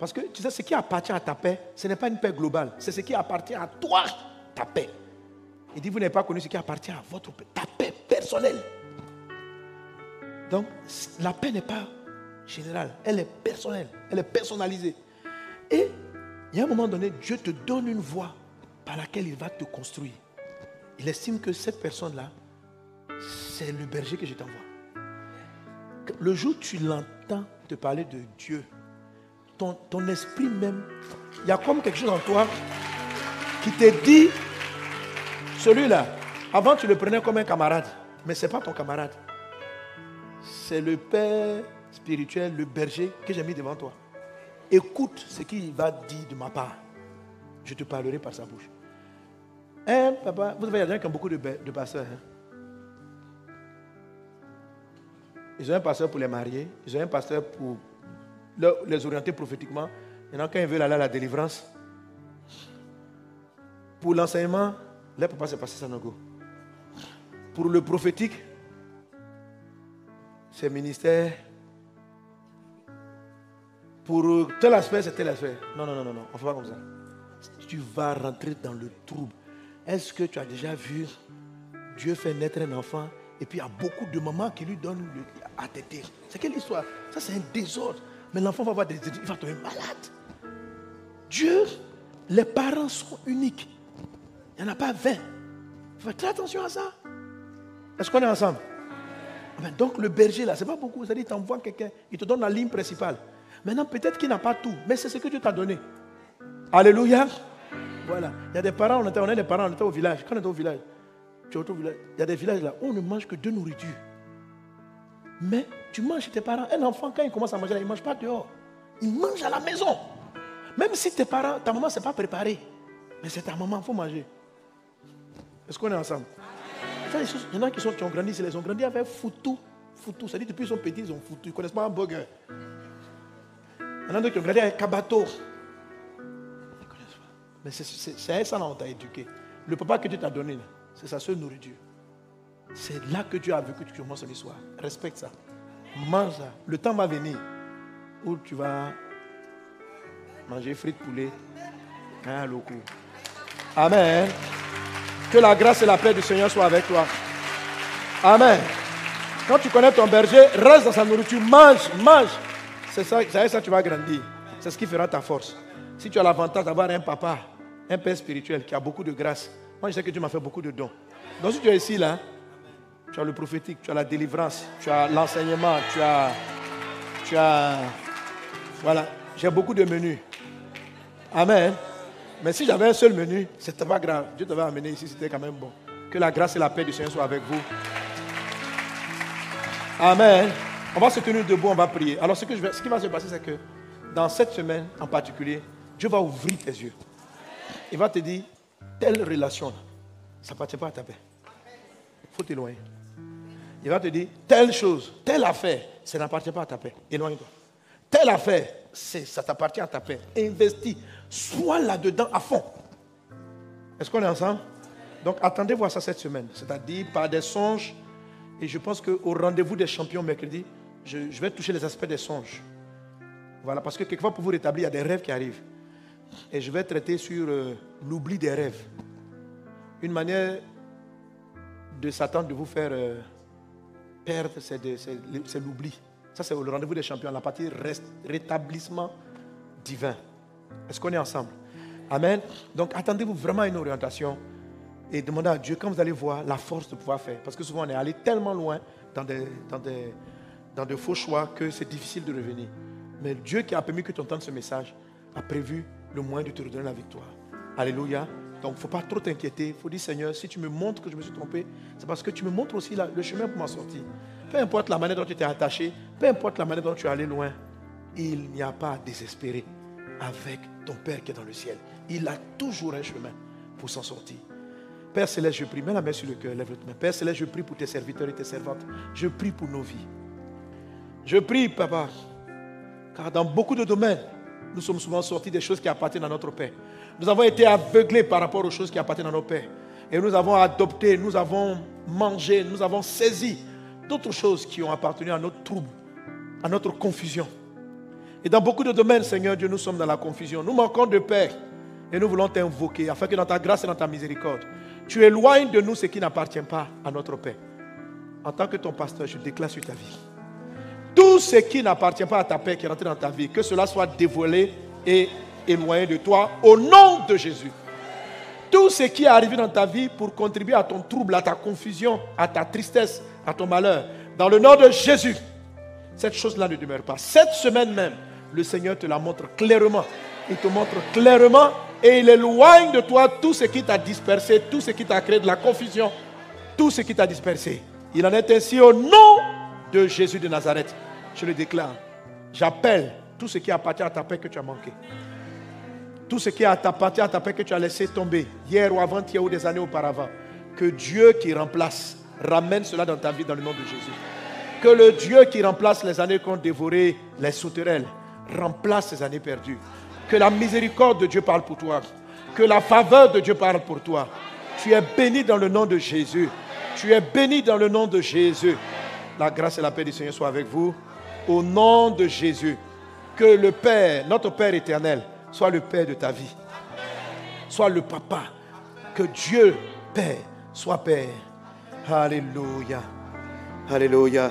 parce que tu sais, ce qui appartient à ta paix, ce n'est pas une paix globale. C'est ce qui appartient à toi, ta paix. Il dit, vous n'avez pas connu ce qui appartient à votre paix, ta paix personnelle. Donc, la paix n'est pas générale, elle est personnelle, elle est personnalisée. Et il y a un moment donné, Dieu te donne une voie par laquelle il va te construire. Il estime que cette personne-là, c'est le berger que je t'envoie. Le jour où tu l'entends te parler de Dieu, ton, esprit même, il y a comme quelque chose en toi qui te dit, celui-là, avant tu le prenais comme un camarade, mais ce n'est pas ton camarade. C'est le Père spirituel, le berger que j'ai mis devant toi. Écoute ce qu'il va dire de ma part. Je te parlerai par sa bouche. Hein, papa, vous avez des gens qui ont beaucoup de, pasteurs. Hein? Ils ont un pasteur pour les marier, ils ont un pasteur pour les orienter prophétiquement. Maintenant, quand ils veulent aller à la délivrance, pour l'enseignement, là, papa, c'est passer Sanogo. Pour le prophétique, c'est ministère. Pour tel aspect, c'est tel aspect. Non, non, non, non, non, on ne fait pas comme ça. Tu vas rentrer dans le trouble. Est-ce que tu as déjà vu Dieu faire naître un enfant et puis il y a beaucoup de mamans qui lui donnent à téter C'est quelle histoire? Ça, c'est un désordre. Mais l'enfant va avoir des il va tomber malade. Dieu, les parents sont uniques. Il n'y en a pas 20. Il faut faire très attention à ça. Est-ce qu'on est ensemble? Ah, Donc le berger là, ce n'est pas beaucoup. C'est-à-dire, il t'envoie quelqu'un, il te donne la ligne principale. Maintenant, peut-être qu'il n'a pas tout, mais c'est ce que Dieu t'a donné. Alléluia. Voilà. Il y a des parents, on, était, on est des parents, on était au village. Quand on était au village, tu es au village, il y a des villages là où on ne mange que de nourriture. Mais tu manges chez tes parents. Un enfant, quand il commence à manger, il ne mange pas dehors. Il mange à la maison. Même si tes parents, ta maman ne s'est pas préparée. Mais c'est ta maman, il faut manger. Est-ce qu'on est ensemble? Il y en a qui, sont, qui ont grandi, ils ont grandi avec foutu. Foutu, dit depuis qu'ils sont petits, ils ont foutu. Ils ne connaissent pas un burger. Il y en a d'autres qui ont grandi avec kabato. Mais c'est ça qu'on t'a éduqué. Le papa que Dieu t'a donné, c'est sa seule nourriture. C'est là que Dieu a vu que tu commences l'histoire. Respecte ça. Mange ça. Le temps va venir où tu vas manger frites poulet, Amen. Que la grâce et la paix du Seigneur soient avec toi. Amen. Quand tu connais ton berger, reste dans sa nourriture, mange, mange. C'est ça, ça que tu vas grandir. C'est ce qui fera ta force. Si tu as l'avantage d'avoir un papa, un père spirituel qui a beaucoup de grâce, moi je sais que Dieu m'a fait beaucoup de dons. Donc si tu es ici là, tu as le prophétique, tu as la délivrance, tu as l'enseignement, tu as, tu as, voilà, j'ai beaucoup de menus. Amen. Mais si j'avais un seul menu, c'était pas grave. Dieu t'avait amené ici, c'était quand même bon. Que la grâce et la paix du Seigneur soient avec vous. Amen. On va se tenir debout, on va prier. Alors ce, que je vais, ce qui va se passer, c'est que dans cette semaine en particulier, Dieu va ouvrir tes yeux. Il va te dire, telle relation, ça ne appartient pas à ta paix. Il faut t'éloigner. Il va te dire, telle chose, telle affaire, ça n'appartient pas à ta paix. Éloigne-toi. Telle affaire, ça t'appartient à ta paix. Investis. Sois là-dedans à fond. Est-ce qu'on est ensemble? Donc attendez voir ça cette semaine. C'est-à-dire par des songes. Et je pense qu'au rendez-vous des champions mercredi, je, vais toucher les aspects des songes. Voilà, parce que quelquefois pour vous rétablir, il y a des rêves qui arrivent. Et je vais traiter sur euh, l'oubli des rêves. Une manière de Satan de vous faire euh, perdre, c'est l'oubli. Ça, c'est le rendez-vous des champions, la partie rétablissement divin. Est-ce qu'on est ensemble? Amen. Donc attendez-vous vraiment à une orientation et demandez à Dieu quand vous allez voir la force de pouvoir faire. Parce que souvent on est allé tellement loin dans des, dans des, dans de faux choix que c'est difficile de revenir. Mais Dieu qui a permis que tu entendes ce message a prévu le moyen de te redonner la victoire. Alléluia. Donc il ne faut pas trop t'inquiéter. Il faut dire Seigneur, si tu me montres que je me suis trompé, c'est parce que tu me montres aussi le chemin pour m'en sortir. Peu importe la manière dont tu t'es attaché, peu importe la manière dont tu es allé loin, il n'y a pas à désespérer avec ton Père qui est dans le ciel. Il a toujours un chemin pour s'en sortir. Père Céleste, je prie, mets la main sur le cœur, lève le main. Père Céleste, je prie pour tes serviteurs et tes servantes. Je prie pour nos vies. Je prie, Papa, car dans beaucoup de domaines, nous sommes souvent sortis des choses qui appartiennent à notre Père. Nous avons été aveuglés par rapport aux choses qui appartiennent à nos pères. Et nous avons adopté, nous avons mangé, nous avons saisi d'autres choses qui ont appartenu à notre trouble, à notre confusion. Et dans beaucoup de domaines, Seigneur Dieu, nous sommes dans la confusion. Nous manquons de paix. Et nous voulons t'invoquer afin que dans ta grâce et dans ta miséricorde, tu éloignes de nous ce qui n'appartient pas à notre paix. En tant que ton pasteur, je déclare sur ta vie. Tout ce qui n'appartient pas à ta paix qui est rentré dans ta vie, que cela soit dévoilé et éloigné de toi au nom de Jésus. Tout ce qui est arrivé dans ta vie pour contribuer à ton trouble, à ta confusion, à ta tristesse, à ton malheur, dans le nom de Jésus, cette chose-là ne demeure pas. Cette semaine même, le Seigneur te la montre clairement. Il te montre clairement et il éloigne de toi tout ce qui t'a dispersé, tout ce qui t'a créé de la confusion, tout ce qui t'a dispersé. Il en est ainsi au nom de Jésus de Nazareth. Je le déclare. J'appelle tout ce qui appartient à ta paix que tu as manqué. Tout ce qui appartient à ta paix que tu as laissé tomber hier ou avant-hier ou des années auparavant. Que Dieu qui remplace ramène cela dans ta vie dans le nom de Jésus. Que le Dieu qui remplace les années qu'ont dévoré les sauterelles remplace ces années perdues. Que la miséricorde de Dieu parle pour toi. Que la faveur de Dieu parle pour toi. Tu es béni dans le nom de Jésus. Tu es béni dans le nom de Jésus. La grâce et la paix du Seigneur soient avec vous. Au nom de Jésus. Que le Père, notre Père éternel, soit le Père de ta vie. Soit le Papa. Que Dieu, Père, soit Père. Alléluia. Alléluia.